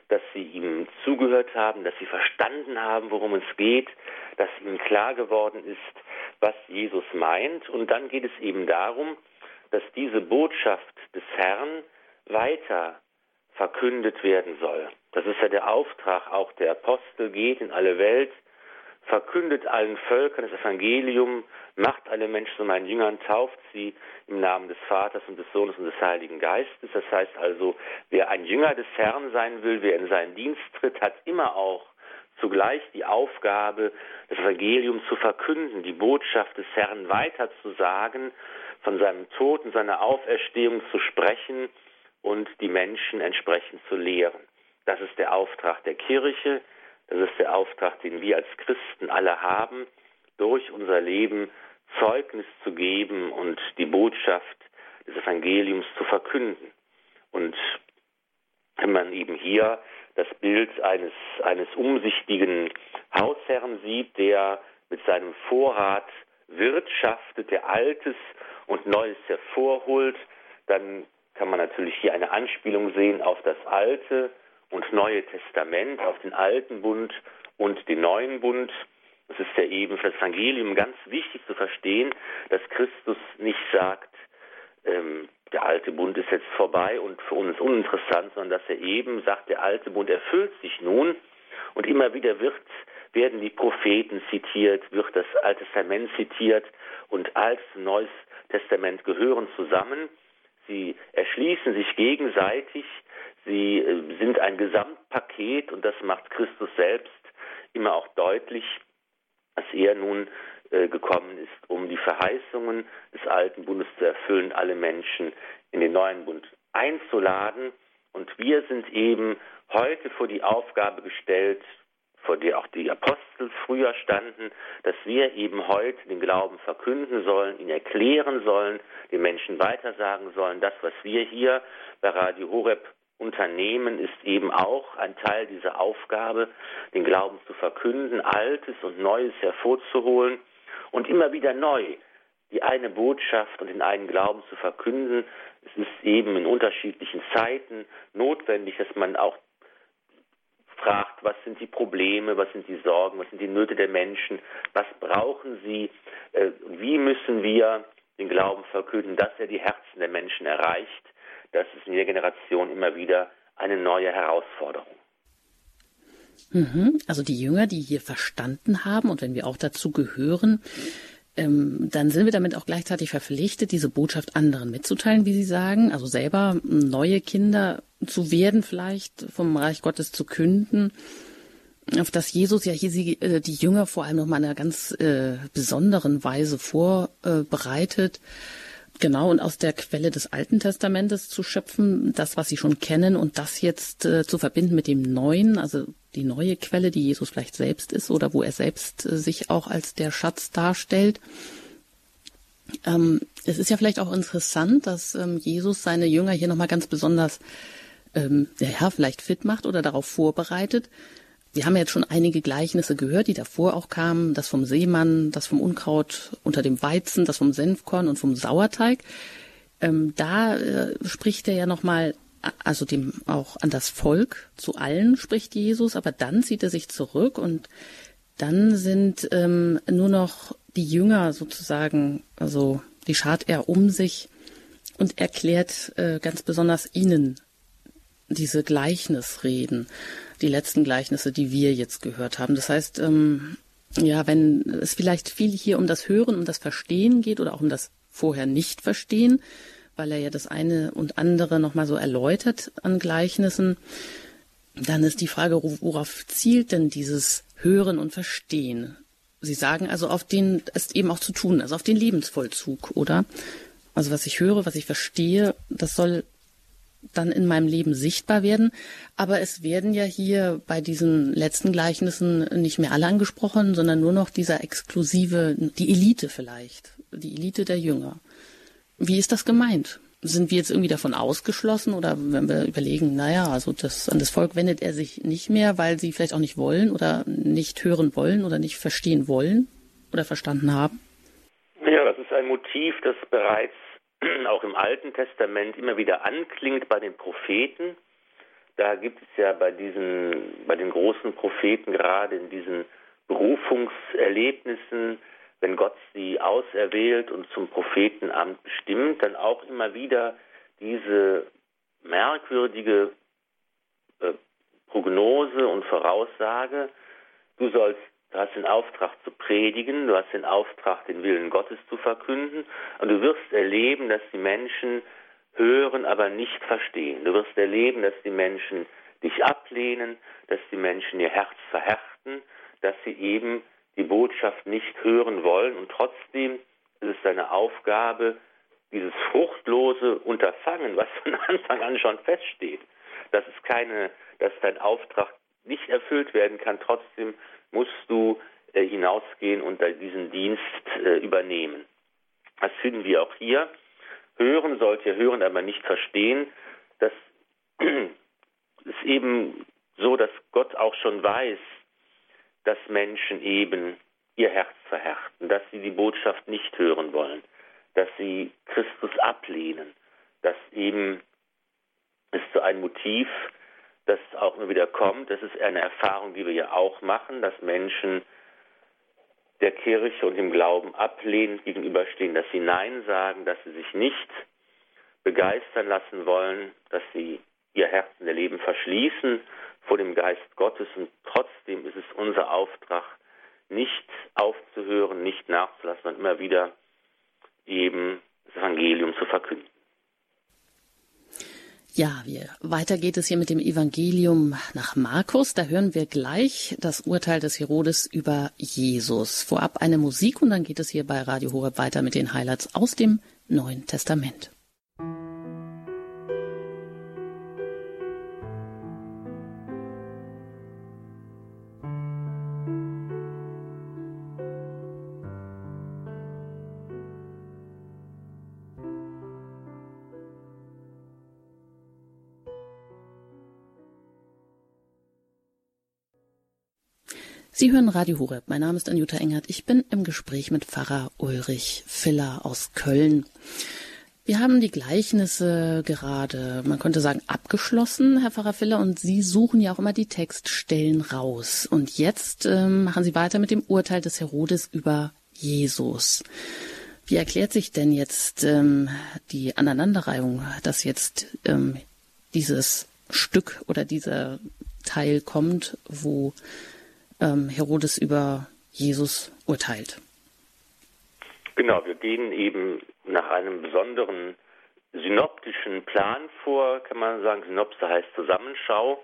dass sie ihm zugehört haben, dass sie verstanden haben, worum es geht, dass ihnen klar geworden ist, was Jesus meint. Und dann geht es eben darum, dass diese Botschaft des Herrn weiter verkündet werden soll. Das ist ja der Auftrag auch der Apostel, geht in alle Welt, verkündet allen Völkern das Evangelium, macht alle Menschen zu meinen Jüngern, tauft sie im Namen des Vaters und des Sohnes und des Heiligen Geistes. Das heißt also, wer ein Jünger des Herrn sein will, wer in seinen Dienst tritt, hat immer auch zugleich die Aufgabe, das Evangelium zu verkünden, die Botschaft des Herrn weiterzusagen, von seinem Tod und seiner Auferstehung zu sprechen und die Menschen entsprechend zu lehren. Das ist der Auftrag der Kirche, das ist der Auftrag, den wir als Christen alle haben, durch unser Leben Zeugnis zu geben und die Botschaft des Evangeliums zu verkünden. Und wenn man eben hier das Bild eines, eines umsichtigen Hausherrn sieht, der mit seinem Vorrat wirtschaftet, der Altes und Neues hervorholt, dann kann man natürlich hier eine Anspielung sehen auf das Alte und Neue Testament, auf den Alten Bund und den Neuen Bund. Es ist ja eben für das Evangelium ganz wichtig zu verstehen, dass Christus nicht sagt, ähm, der alte Bund ist jetzt vorbei und für uns uninteressant, sondern dass er eben sagt, der alte Bund erfüllt sich nun und immer wieder wird, werden die Propheten zitiert, wird das Alte Testament zitiert und Altes und Neues Testament gehören zusammen. Sie erschließen sich gegenseitig, sie äh, sind ein Gesamtpaket und das macht Christus selbst immer auch deutlich, dass er nun äh, gekommen ist, um die Verheißungen des alten Bundes zu erfüllen, alle Menschen in den neuen Bund einzuladen. Und wir sind eben heute vor die Aufgabe gestellt, vor der auch die Apostel früher standen, dass wir eben heute den Glauben verkünden sollen, ihn erklären sollen, den Menschen weitersagen sollen. Das, was wir hier bei Radio Horeb Unternehmen ist eben auch ein Teil dieser Aufgabe, den Glauben zu verkünden, Altes und Neues hervorzuholen und immer wieder neu die eine Botschaft und den einen Glauben zu verkünden. Es ist eben in unterschiedlichen Zeiten notwendig, dass man auch fragt, was sind die Probleme, was sind die Sorgen, was sind die Nöte der Menschen, was brauchen sie, äh, wie müssen wir den Glauben verkünden, dass er die Herzen der Menschen erreicht. Das ist in jeder Generation immer wieder eine neue Herausforderung. Mhm. Also die Jünger, die hier verstanden haben und wenn wir auch dazu gehören, ähm, dann sind wir damit auch gleichzeitig verpflichtet, diese Botschaft anderen mitzuteilen, wie Sie sagen, also selber neue Kinder zu werden, vielleicht vom Reich Gottes zu künden, auf das Jesus ja hier äh, die Jünger vor allem noch mal in einer ganz äh, besonderen Weise vorbereitet. Genau, und aus der Quelle des Alten Testamentes zu schöpfen, das, was sie schon kennen, und das jetzt äh, zu verbinden mit dem Neuen, also die neue Quelle, die Jesus vielleicht selbst ist oder wo er selbst äh, sich auch als der Schatz darstellt. Ähm, es ist ja vielleicht auch interessant, dass ähm, Jesus seine Jünger hier nochmal ganz besonders, ähm, ja, vielleicht fit macht oder darauf vorbereitet, wir haben jetzt schon einige Gleichnisse gehört, die davor auch kamen, das vom Seemann, das vom Unkraut unter dem Weizen, das vom Senfkorn und vom Sauerteig. Ähm, da äh, spricht er ja nochmal, also dem auch an das Volk, zu allen spricht Jesus, aber dann zieht er sich zurück und dann sind ähm, nur noch die Jünger sozusagen, also die schart er um sich und erklärt äh, ganz besonders ihnen diese Gleichnisreden die letzten Gleichnisse, die wir jetzt gehört haben. Das heißt, ähm, ja, wenn es vielleicht viel hier um das Hören, um das Verstehen geht oder auch um das vorher nicht verstehen, weil er ja das eine und andere nochmal so erläutert an Gleichnissen, dann ist die Frage, worauf zielt denn dieses Hören und Verstehen? Sie sagen also auf den, es eben auch zu tun, also auf den Lebensvollzug, oder? Also was ich höre, was ich verstehe, das soll dann in meinem Leben sichtbar werden. Aber es werden ja hier bei diesen letzten Gleichnissen nicht mehr alle angesprochen, sondern nur noch dieser exklusive, die Elite vielleicht, die Elite der Jünger. Wie ist das gemeint? Sind wir jetzt irgendwie davon ausgeschlossen oder wenn wir überlegen, naja, also das, an das Volk wendet er sich nicht mehr, weil sie vielleicht auch nicht wollen oder nicht hören wollen oder nicht verstehen wollen oder verstanden haben? Ja, das ist ein Motiv, das bereits auch im Alten Testament immer wieder anklingt bei den Propheten. Da gibt es ja bei diesen, bei den großen Propheten gerade in diesen Berufungserlebnissen, wenn Gott sie auserwählt und zum Prophetenamt bestimmt, dann auch immer wieder diese merkwürdige äh, Prognose und Voraussage, du sollst Du hast den Auftrag zu predigen, du hast den Auftrag, den Willen Gottes zu verkünden und du wirst erleben, dass die Menschen hören, aber nicht verstehen. Du wirst erleben, dass die Menschen dich ablehnen, dass die Menschen ihr Herz verhärten, dass sie eben die Botschaft nicht hören wollen und trotzdem ist es deine Aufgabe, dieses fruchtlose Unterfangen, was von Anfang an schon feststeht, dass es keine, dass dein Auftrag nicht erfüllt werden kann, trotzdem musst du äh, hinausgehen und diesen Dienst äh, übernehmen. Das finden wir auch hier. Hören sollt ihr hören, aber nicht verstehen. Das ist eben so, dass Gott auch schon weiß, dass Menschen eben ihr Herz verhärten, dass sie die Botschaft nicht hören wollen, dass sie Christus ablehnen, dass eben es zu einem Motiv, das auch immer wieder kommt. Das ist eine Erfahrung, die wir ja auch machen, dass Menschen der Kirche und dem Glauben ablehnend gegenüberstehen, dass sie Nein sagen, dass sie sich nicht begeistern lassen wollen, dass sie ihr Herz in der Leben verschließen vor dem Geist Gottes und trotzdem ist es unser Auftrag, nicht aufzuhören, nicht nachzulassen, sondern immer wieder eben das Evangelium zu verkünden. Ja, wir, weiter geht es hier mit dem Evangelium nach Markus. Da hören wir gleich das Urteil des Herodes über Jesus. Vorab eine Musik und dann geht es hier bei Radio Horeb weiter mit den Highlights aus dem Neuen Testament. Sie hören Radio Horeb. Mein Name ist Anjuta Engert. Ich bin im Gespräch mit Pfarrer Ulrich Filler aus Köln. Wir haben die Gleichnisse gerade, man könnte sagen, abgeschlossen, Herr Pfarrer Filler, und Sie suchen ja auch immer die Textstellen raus. Und jetzt ähm, machen Sie weiter mit dem Urteil des Herodes über Jesus. Wie erklärt sich denn jetzt ähm, die Aneinanderreihung, dass jetzt ähm, dieses Stück oder dieser Teil kommt, wo ähm, Herodes über Jesus urteilt. Genau, wir gehen eben nach einem besonderen synoptischen Plan vor, kann man sagen. Synopse heißt Zusammenschau.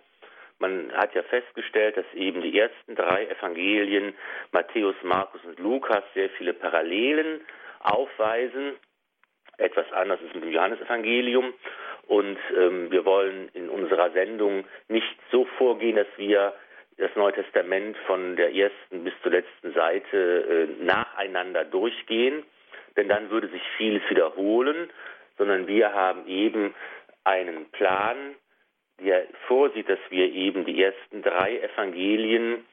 Man hat ja festgestellt, dass eben die ersten drei Evangelien, Matthäus, Markus und Lukas, sehr viele Parallelen aufweisen. Etwas anders ist mit dem Johannesevangelium. Und ähm, wir wollen in unserer Sendung nicht so vorgehen, dass wir das Neue Testament von der ersten bis zur letzten Seite äh, nacheinander durchgehen, denn dann würde sich vieles wiederholen, sondern wir haben eben einen Plan, der vorsieht, dass wir eben die ersten drei Evangelien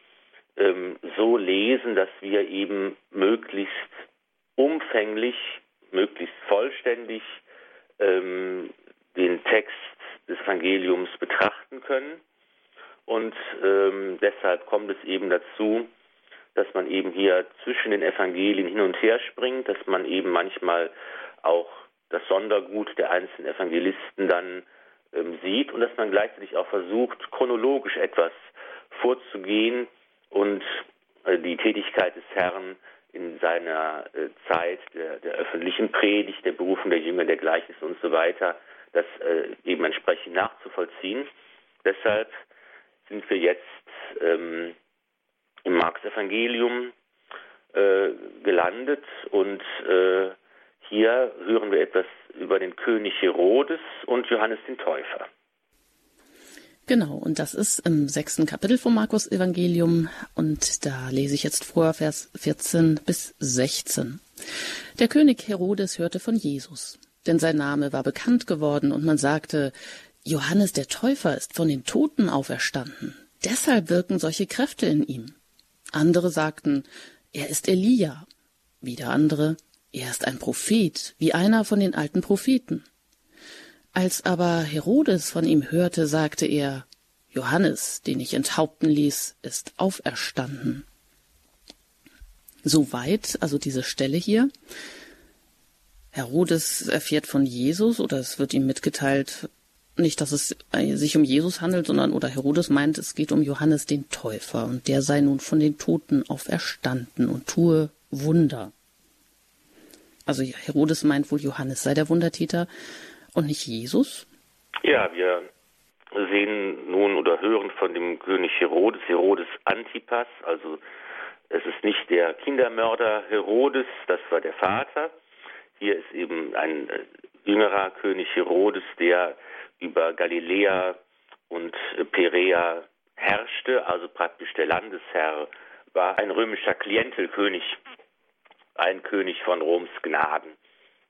ähm, so lesen, dass wir eben möglichst umfänglich, möglichst vollständig ähm, den Text des Evangeliums betrachten können und ähm, deshalb kommt es eben dazu, dass man eben hier zwischen den Evangelien hin und her springt, dass man eben manchmal auch das Sondergut der einzelnen Evangelisten dann ähm, sieht und dass man gleichzeitig auch versucht, chronologisch etwas vorzugehen und äh, die Tätigkeit des Herrn in seiner äh, Zeit der, der, öffentlichen Predigt, der Berufung der Jünger, der Gleichnisse und so weiter, das äh, eben entsprechend nachzuvollziehen. Deshalb sind wir jetzt ähm, im Marx-Evangelium äh, gelandet und äh, hier hören wir etwas über den König Herodes und Johannes den Täufer. Genau, und das ist im sechsten Kapitel vom Markus Evangelium und da lese ich jetzt vor Vers 14 bis 16. Der König Herodes hörte von Jesus, denn sein Name war bekannt geworden und man sagte, Johannes der Täufer ist von den Toten auferstanden. Deshalb wirken solche Kräfte in ihm. Andere sagten, er ist Elia. Wieder andere, er ist ein Prophet, wie einer von den alten Propheten. Als aber Herodes von ihm hörte, sagte er, Johannes, den ich enthaupten ließ, ist auferstanden. Soweit, also diese Stelle hier. Herodes erfährt von Jesus oder es wird ihm mitgeteilt, nicht, dass es äh, sich um Jesus handelt, sondern oder Herodes meint, es geht um Johannes den Täufer und der sei nun von den Toten auferstanden und tue Wunder. Also Herodes meint wohl, Johannes sei der Wundertäter und nicht Jesus? Ja, wir sehen nun oder hören von dem König Herodes, Herodes Antipas, also es ist nicht der Kindermörder Herodes, das war der Vater, Hier ist eben ein äh, jüngerer König Herodes, der über Galiläa und Perea herrschte, also praktisch der Landesherr war ein römischer Klientelkönig, ein König von Roms Gnaden.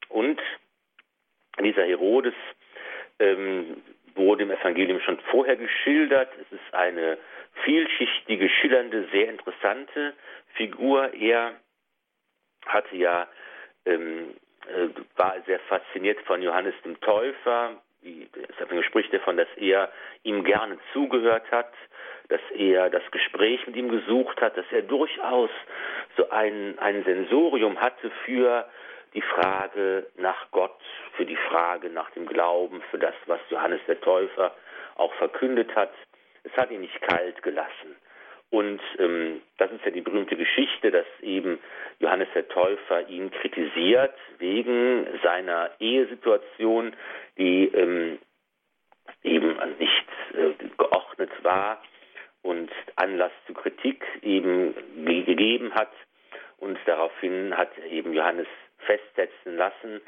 Und dieser Herodes ähm, wurde im Evangelium schon vorher geschildert. Es ist eine vielschichtige, schillernde, sehr interessante Figur. Er hatte ja ähm, äh, war sehr fasziniert von Johannes dem Täufer. Es spricht davon, dass er ihm gerne zugehört hat, dass er das Gespräch mit ihm gesucht hat, dass er durchaus so ein, ein Sensorium hatte für die Frage nach Gott, für die Frage nach dem Glauben, für das, was Johannes der Täufer auch verkündet hat. Es hat ihn nicht kalt gelassen. Und ähm, das ist ja die berühmte Geschichte, dass eben Johannes der Täufer ihn kritisiert wegen seiner Ehesituation, die ähm, eben nicht äh, geordnet war und Anlass zu Kritik eben gegeben hat. Und daraufhin hat eben Johannes festsetzen lassen,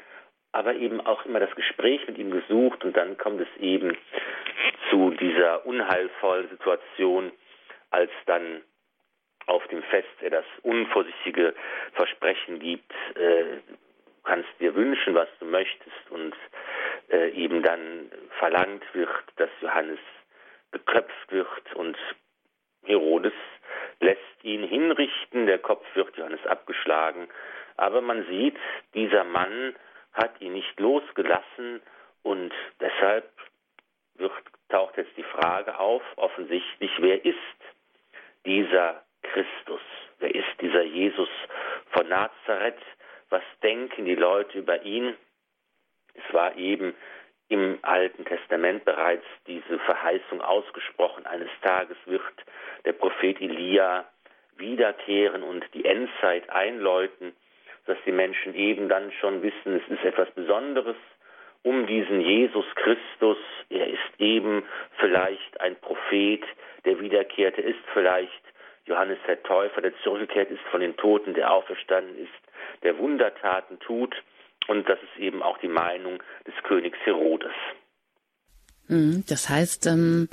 aber eben auch immer das Gespräch mit ihm gesucht und dann kommt es eben zu dieser unheilvollen Situation, als dann auf dem Fest er das unvorsichtige Versprechen gibt, äh, kannst dir wünschen, was du möchtest und äh, eben dann verlangt wird, dass Johannes geköpft wird und Herodes lässt ihn hinrichten, der Kopf wird Johannes abgeschlagen, aber man sieht, dieser Mann hat ihn nicht losgelassen und deshalb wird, taucht jetzt die Frage auf, offensichtlich, wer ist dieser Christus? Wer ist dieser Jesus von Nazareth? Was denken die Leute über ihn? Es war eben im Alten Testament bereits diese Verheißung ausgesprochen. Eines Tages wird der Prophet Elia wiederkehren und die Endzeit einläuten, dass die Menschen eben dann schon wissen, es ist etwas Besonderes um diesen Jesus Christus. Er ist eben vielleicht ein Prophet, der wiederkehrte, ist vielleicht Johannes der Täufer, der zurückgekehrt ist von den Toten, der auferstanden ist, der Wundertaten tut. Und das ist eben auch die Meinung des Königs Herodes. Mhm, das heißt, ähm,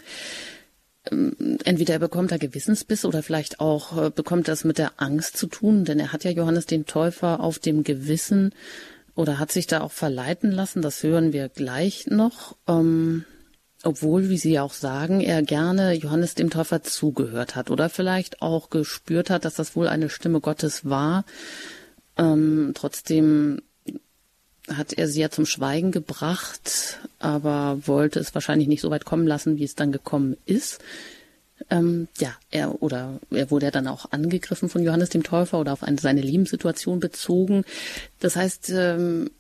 ähm, entweder er bekommt er Gewissensbiss oder vielleicht auch äh, bekommt das mit der Angst zu tun, denn er hat ja Johannes den Täufer auf dem Gewissen oder hat sich da auch verleiten lassen. Das hören wir gleich noch. Ähm, obwohl, wie Sie auch sagen, er gerne Johannes dem Täufer zugehört hat oder vielleicht auch gespürt hat, dass das wohl eine Stimme Gottes war. Ähm, trotzdem hat er sie ja zum Schweigen gebracht, aber wollte es wahrscheinlich nicht so weit kommen lassen, wie es dann gekommen ist. Ähm, ja, er oder er wurde ja dann auch angegriffen von Johannes dem Täufer oder auf eine, seine Lebenssituation bezogen. Das heißt, ähm,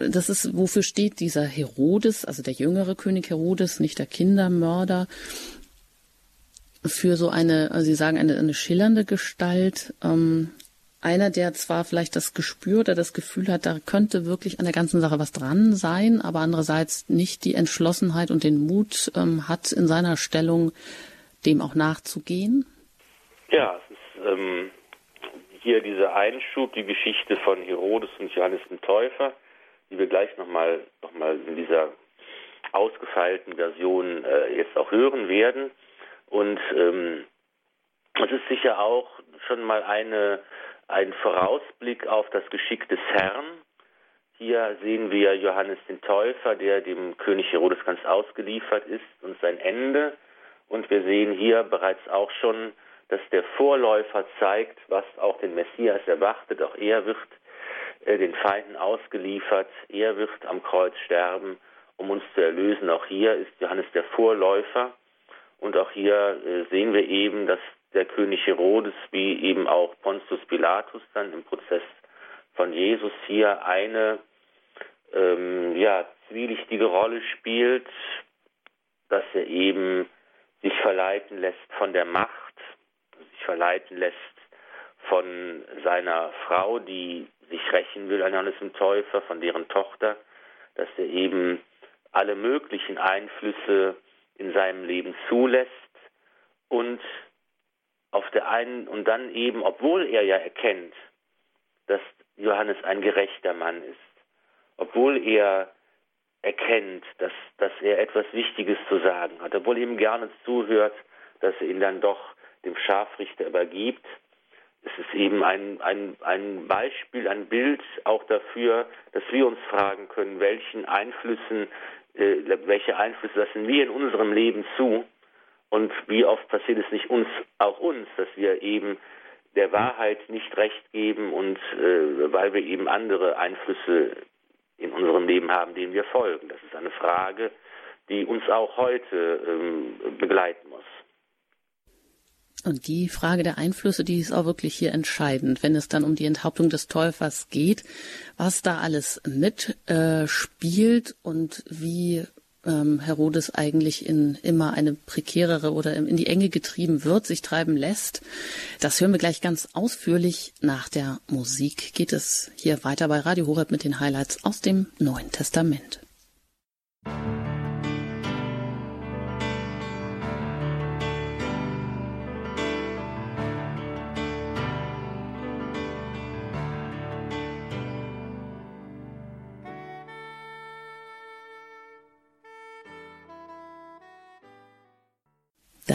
das ist, wofür steht dieser Herodes, also der jüngere König Herodes, nicht der Kindermörder, für so eine, also Sie sagen, eine, eine schillernde Gestalt, ähm, einer, der zwar vielleicht das Gespür oder das Gefühl hat, da könnte wirklich an der ganzen Sache was dran sein, aber andererseits nicht die Entschlossenheit und den Mut ähm, hat, in seiner Stellung dem auch nachzugehen? Ja, es ist ähm, hier dieser Einschub, die Geschichte von Herodes und Johannes dem Täufer, die wir gleich nochmal noch mal in dieser ausgefeilten Version äh, jetzt auch hören werden. Und ähm, es ist sicher auch schon mal eine, ein Vorausblick auf das Geschick des Herrn. Hier sehen wir Johannes den Täufer, der dem König Herodes ganz ausgeliefert ist und sein Ende. Und wir sehen hier bereits auch schon dass der Vorläufer zeigt, was auch den Messias erwartet. Auch er wird äh, den Feinden ausgeliefert. Er wird am Kreuz sterben, um uns zu erlösen. Auch hier ist Johannes der Vorläufer. Und auch hier äh, sehen wir eben, dass der König Herodes, wie eben auch Pontius Pilatus dann im Prozess von Jesus hier eine ähm, ja, zwielichtige Rolle spielt, dass er eben sich verleiten lässt von der Macht verleiten lässt von seiner Frau, die sich rächen will an Johannes dem Täufer, von deren Tochter, dass er eben alle möglichen Einflüsse in seinem Leben zulässt und auf der einen und dann eben, obwohl er ja erkennt, dass Johannes ein gerechter Mann ist, obwohl er erkennt, dass, dass er etwas Wichtiges zu sagen hat, obwohl ihm gerne zuhört, dass er ihn dann doch dem Scharfrichter übergibt. Es ist eben ein, ein, ein Beispiel, ein Bild auch dafür, dass wir uns fragen können, welchen Einflüssen, äh, welche Einflüsse lassen wir in unserem Leben zu und wie oft passiert es nicht uns, auch uns, dass wir eben der Wahrheit nicht recht geben und äh, weil wir eben andere Einflüsse in unserem Leben haben, denen wir folgen. Das ist eine Frage, die uns auch heute ähm, begleiten muss. Und die Frage der Einflüsse, die ist auch wirklich hier entscheidend, wenn es dann um die Enthauptung des Täufers geht, was da alles mitspielt äh, und wie ähm, Herodes eigentlich in immer eine prekärere oder in die Enge getrieben wird, sich treiben lässt. Das hören wir gleich ganz ausführlich. Nach der Musik geht es hier weiter bei Radio Horeb mit den Highlights aus dem Neuen Testament.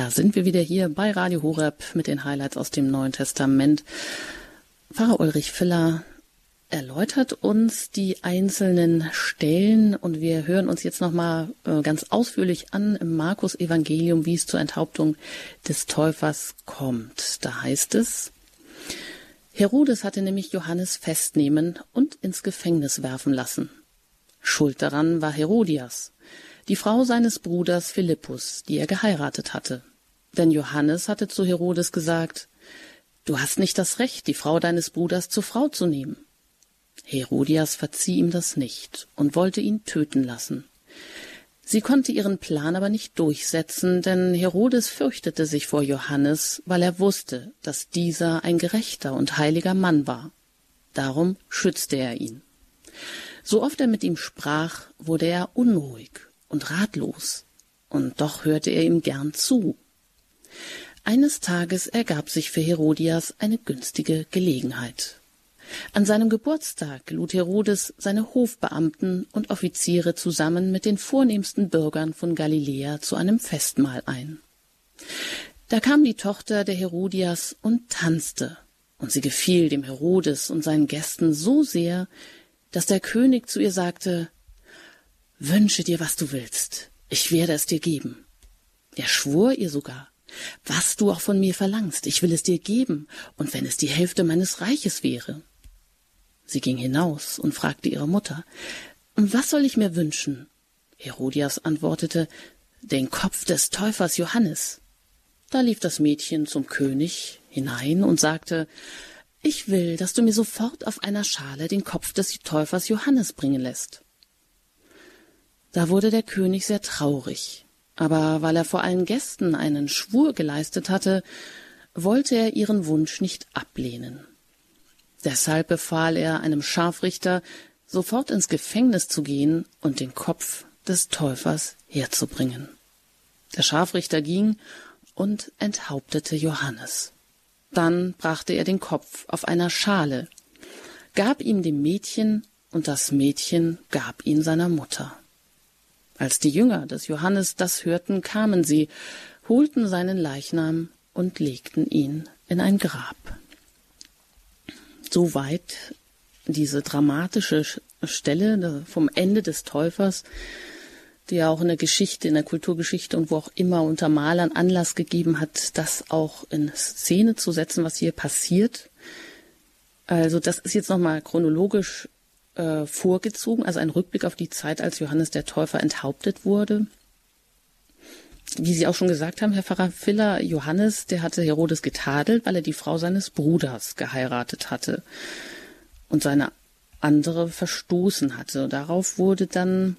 Da sind wir wieder hier bei Radio Horeb mit den Highlights aus dem Neuen Testament. Pfarrer Ulrich Filler erläutert uns die einzelnen Stellen und wir hören uns jetzt nochmal äh, ganz ausführlich an im Markus Evangelium, wie es zur Enthauptung des Täufers kommt. Da heißt es, Herodes hatte nämlich Johannes festnehmen und ins Gefängnis werfen lassen. Schuld daran war Herodias, die Frau seines Bruders Philippus, die er geheiratet hatte. Denn Johannes hatte zu Herodes gesagt, Du hast nicht das Recht, die Frau deines Bruders zur Frau zu nehmen. Herodias verzieh ihm das nicht und wollte ihn töten lassen. Sie konnte ihren Plan aber nicht durchsetzen, denn Herodes fürchtete sich vor Johannes, weil er wusste, dass dieser ein gerechter und heiliger Mann war. Darum schützte er ihn. So oft er mit ihm sprach, wurde er unruhig und ratlos, und doch hörte er ihm gern zu. Eines Tages ergab sich für Herodias eine günstige Gelegenheit. An seinem Geburtstag lud Herodes seine Hofbeamten und Offiziere zusammen mit den vornehmsten Bürgern von Galiläa zu einem Festmahl ein. Da kam die Tochter der Herodias und tanzte, und sie gefiel dem Herodes und seinen Gästen so sehr, dass der König zu ihr sagte Wünsche dir, was du willst, ich werde es dir geben. Er schwor ihr sogar, was du auch von mir verlangst, ich will es dir geben, und wenn es die Hälfte meines Reiches wäre. Sie ging hinaus und fragte ihre Mutter, was soll ich mir wünschen? Herodias antwortete, den Kopf des Täufers Johannes. Da lief das Mädchen zum König hinein und sagte, ich will, dass du mir sofort auf einer Schale den Kopf des Täufers Johannes bringen lässt. Da wurde der König sehr traurig, aber weil er vor allen Gästen einen Schwur geleistet hatte, wollte er ihren Wunsch nicht ablehnen. Deshalb befahl er einem Scharfrichter, sofort ins Gefängnis zu gehen und den Kopf des Täufers herzubringen. Der Scharfrichter ging und enthauptete Johannes. Dann brachte er den Kopf auf einer Schale, gab ihm dem Mädchen, und das Mädchen gab ihn seiner Mutter. Als die Jünger des Johannes das hörten, kamen sie, holten seinen Leichnam und legten ihn in ein Grab. Soweit diese dramatische Stelle vom Ende des Täufers, die ja auch in der Geschichte, in der Kulturgeschichte und wo auch immer unter Malern Anlass gegeben hat, das auch in Szene zu setzen, was hier passiert. Also das ist jetzt nochmal chronologisch äh, vorgezogen, also ein Rückblick auf die Zeit, als Johannes der Täufer enthauptet wurde. Wie Sie auch schon gesagt haben, Herr Pfarrer Filler, Johannes, der hatte Herodes getadelt, weil er die Frau seines Bruders geheiratet hatte und seine andere verstoßen hatte. Darauf wurde dann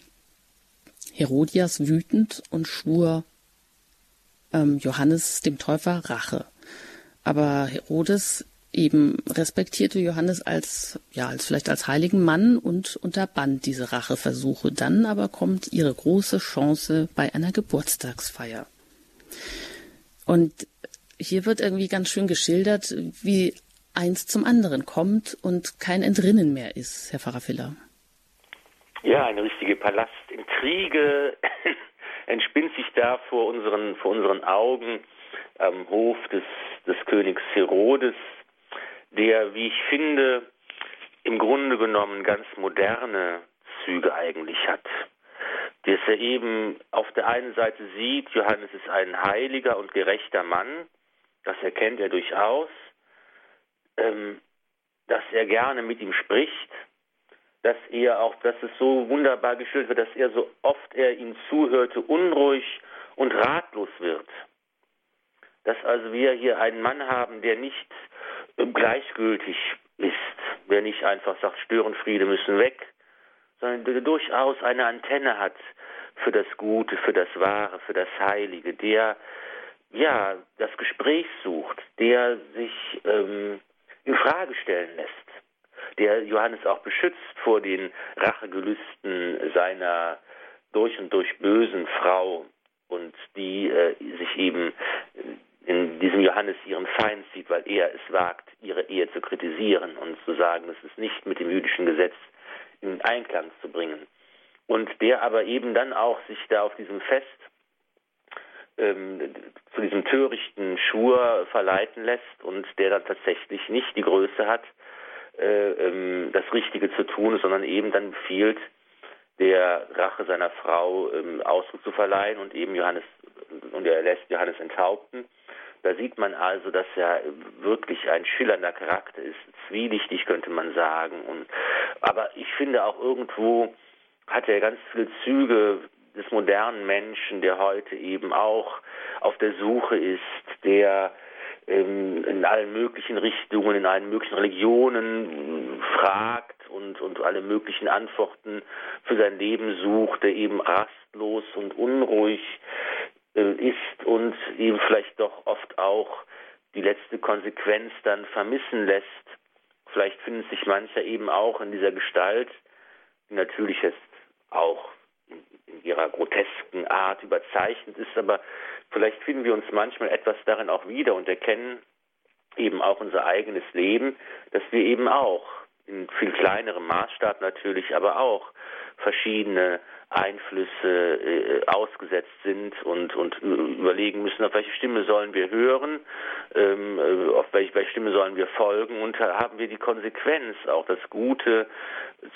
Herodias wütend und schwur ähm, Johannes dem Täufer Rache. Aber Herodes eben respektierte Johannes als, ja, als vielleicht als heiligen Mann und unterband diese Racheversuche. Dann aber kommt ihre große Chance bei einer Geburtstagsfeier. Und hier wird irgendwie ganz schön geschildert, wie eins zum anderen kommt und kein Entrinnen mehr ist, Herr Pfarrer Filler. Ja, eine richtige Palastintrige entspinnt sich da vor unseren, vor unseren Augen am Hof des, des Königs Herodes, der, wie ich finde, im Grunde genommen ganz moderne Züge eigentlich hat. Dass er eben auf der einen Seite sieht, Johannes ist ein heiliger und gerechter Mann, das erkennt er durchaus, ähm, dass er gerne mit ihm spricht, dass er auch, dass es so wunderbar geschildert wird, dass er so oft er ihm zuhörte, unruhig und ratlos wird. Dass also wir hier einen Mann haben, der nicht gleichgültig ist, der nicht einfach sagt, Störenfriede müssen weg, sondern der durchaus eine Antenne hat für das Gute, für das Wahre, für das Heilige, der ja das Gespräch sucht, der sich ähm, in Frage stellen lässt, der Johannes auch beschützt vor den Rachegelüsten seiner durch und durch bösen Frau und die äh, sich eben in diesem Johannes ihren Feind sieht, weil er es wagt, ihre Ehe zu kritisieren und zu sagen, es ist nicht mit dem jüdischen Gesetz in Einklang zu bringen. Und der aber eben dann auch sich da auf diesem Fest ähm, zu diesem törichten Schwur verleiten lässt und der dann tatsächlich nicht die Größe hat, äh, ähm, das Richtige zu tun, sondern eben dann befiehlt, der Rache seiner Frau ähm, Ausdruck zu verleihen und eben Johannes und er lässt Johannes enthaupten. Da sieht man also, dass er wirklich ein schillernder Charakter ist, zwielichtig könnte man sagen. Und, aber ich finde auch irgendwo hat er ganz viele Züge des modernen Menschen, der heute eben auch auf der Suche ist, der ähm, in allen möglichen Richtungen, in allen möglichen Religionen fragt und, und alle möglichen Antworten für sein Leben sucht, der eben rastlos und unruhig ist und ihm vielleicht doch oft auch die letzte Konsequenz dann vermissen lässt. Vielleicht findet sich mancher eben auch in dieser Gestalt, die natürlich jetzt auch in ihrer grotesken Art überzeichnet ist, aber vielleicht finden wir uns manchmal etwas darin auch wieder und erkennen eben auch unser eigenes Leben, dass wir eben auch in viel kleinerem Maßstab natürlich, aber auch verschiedene Einflüsse äh, ausgesetzt sind und, und überlegen müssen, auf welche Stimme sollen wir hören, ähm, äh, auf welche, welche Stimme sollen wir folgen und haben wir die Konsequenz, auch das Gute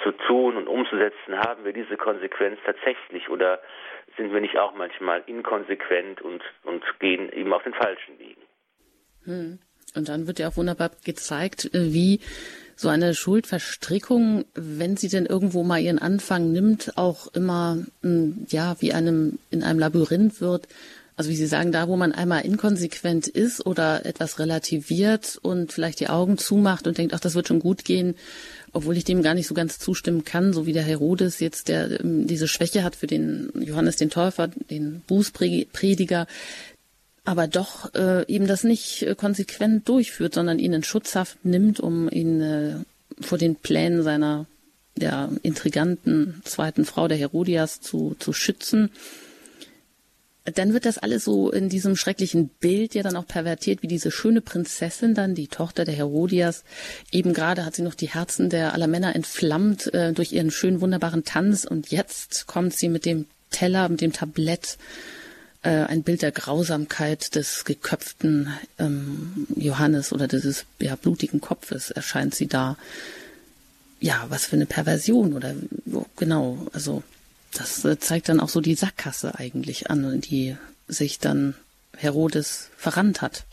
zu tun und umzusetzen, haben wir diese Konsequenz tatsächlich oder sind wir nicht auch manchmal inkonsequent und, und gehen eben auf den falschen Wegen? Hm. Und dann wird ja auch wunderbar gezeigt, äh, wie so eine Schuldverstrickung, wenn sie denn irgendwo mal ihren Anfang nimmt, auch immer hm, ja wie einem in einem Labyrinth wird. Also wie Sie sagen, da wo man einmal inkonsequent ist oder etwas relativiert und vielleicht die Augen zumacht und denkt, ach, das wird schon gut gehen, obwohl ich dem gar nicht so ganz zustimmen kann, so wie der Herodes jetzt, der ähm, diese Schwäche hat für den Johannes den Täufer, den Bußprediger, aber doch äh, eben das nicht äh, konsequent durchführt, sondern ihn in Schutzhaft nimmt, um ihn äh, vor den Plänen seiner der intriganten zweiten Frau, der Herodias, zu, zu schützen. Dann wird das alles so in diesem schrecklichen Bild ja dann auch pervertiert, wie diese schöne Prinzessin dann, die Tochter der Herodias. Eben gerade hat sie noch die Herzen der aller Männer entflammt äh, durch ihren schönen, wunderbaren Tanz und jetzt kommt sie mit dem Teller, mit dem Tablett äh, ein Bild der Grausamkeit des geköpften ähm, Johannes oder dieses ja, blutigen Kopfes erscheint sie da. Ja, was für eine Perversion oder genau, also das äh, zeigt dann auch so die Sackgasse eigentlich an, die sich dann Herodes verrannt hat.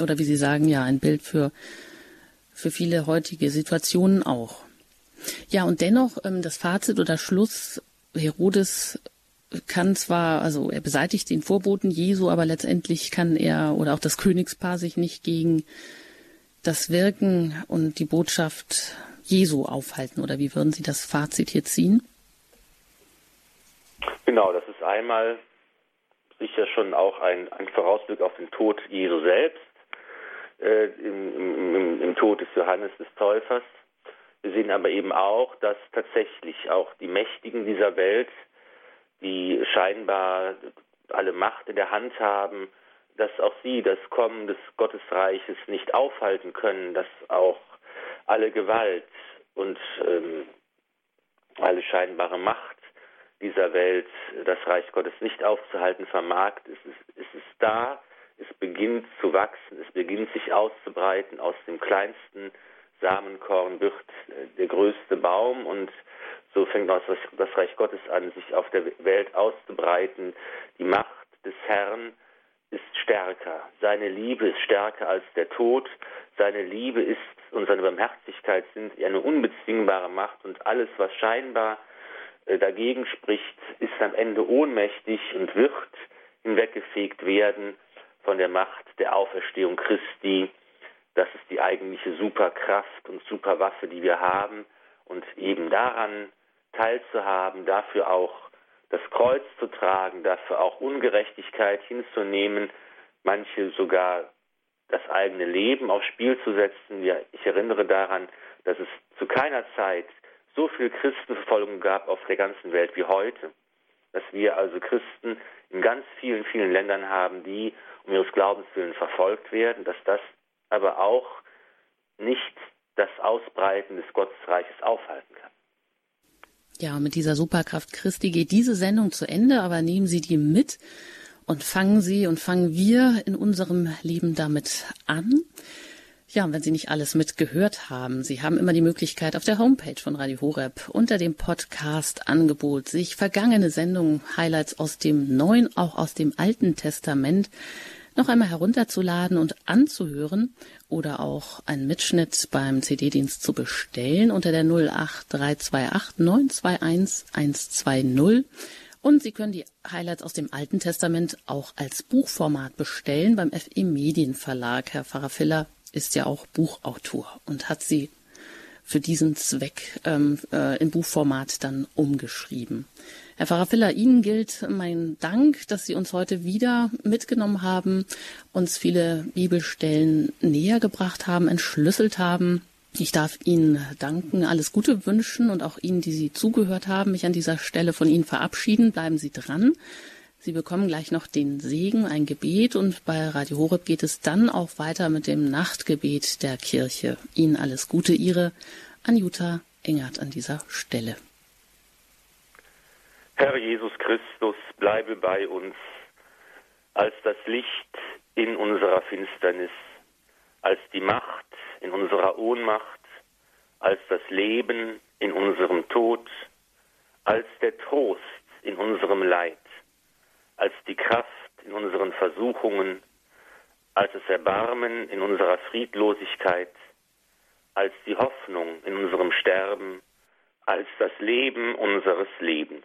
Oder wie Sie sagen, ja, ein Bild für, für viele heutige Situationen auch. Ja, und dennoch ähm, das Fazit oder Schluss, Herodes kann zwar, also er beseitigt den Vorboten Jesu, aber letztendlich kann er oder auch das Königspaar sich nicht gegen das Wirken und die Botschaft Jesu aufhalten. Oder wie würden Sie das Fazit hier ziehen? Genau, das ist einmal sicher schon auch ein, ein Vorausblick auf den Tod Jesu selbst, äh, im, im, im Tod des Johannes des Täufers. Wir sehen aber eben auch, dass tatsächlich auch die Mächtigen dieser Welt die scheinbar alle Macht in der Hand haben, dass auch sie das Kommen des Gottesreiches nicht aufhalten können, dass auch alle Gewalt und ähm, alle scheinbare Macht dieser Welt das Reich Gottes nicht aufzuhalten vermag. Es ist, es ist da, es beginnt zu wachsen, es beginnt sich auszubreiten. Aus dem kleinsten Samenkorn wird äh, der größte Baum und so fängt auch das Reich Gottes an, sich auf der Welt auszubreiten. Die Macht des Herrn ist stärker. Seine Liebe ist stärker als der Tod. Seine Liebe ist und seine Barmherzigkeit sind eine unbezwingbare Macht und alles, was scheinbar äh, dagegen spricht, ist am Ende ohnmächtig und wird hinweggefegt werden von der Macht der Auferstehung Christi. Das ist die eigentliche Superkraft und Superwaffe, die wir haben. Und eben daran teilzuhaben, dafür auch das Kreuz zu tragen, dafür auch Ungerechtigkeit hinzunehmen, manche sogar das eigene Leben aufs Spiel zu setzen. Ja, ich erinnere daran, dass es zu keiner Zeit so viel Christenverfolgung gab auf der ganzen Welt wie heute. Dass wir also Christen in ganz vielen, vielen Ländern haben, die um ihres Glaubens willen verfolgt werden, dass das aber auch nicht das Ausbreiten des Gottesreiches aufhalten kann. Ja, mit dieser Superkraft Christi geht diese Sendung zu Ende, aber nehmen Sie die mit und fangen Sie und fangen wir in unserem Leben damit an. Ja, und wenn Sie nicht alles mitgehört haben, Sie haben immer die Möglichkeit auf der Homepage von Radio Horeb unter dem Podcast-Angebot sich vergangene Sendungen, Highlights aus dem Neuen, auch aus dem Alten Testament noch einmal herunterzuladen und anzuhören oder auch einen Mitschnitt beim CD-Dienst zu bestellen unter der 08328 921 120. Und Sie können die Highlights aus dem Alten Testament auch als Buchformat bestellen beim FE Medienverlag. Herr Pfarrer Filler ist ja auch Buchautor und hat sie für diesen Zweck ähm, äh, in Buchformat dann umgeschrieben. Herr Pfarrer Filler, Ihnen gilt mein Dank, dass Sie uns heute wieder mitgenommen haben, uns viele Bibelstellen näher gebracht haben, entschlüsselt haben. Ich darf Ihnen danken, alles Gute wünschen und auch Ihnen, die Sie zugehört haben, mich an dieser Stelle von Ihnen verabschieden. Bleiben Sie dran. Sie bekommen gleich noch den Segen, ein Gebet und bei Radio Horeb geht es dann auch weiter mit dem Nachtgebet der Kirche. Ihnen alles Gute, Ihre Anjuta Engert an dieser Stelle. Herr Jesus Christus, bleibe bei uns als das Licht in unserer Finsternis, als die Macht in unserer Ohnmacht, als das Leben in unserem Tod, als der Trost in unserem Leid, als die Kraft in unseren Versuchungen, als das Erbarmen in unserer Friedlosigkeit, als die Hoffnung in unserem Sterben, als das Leben unseres Lebens.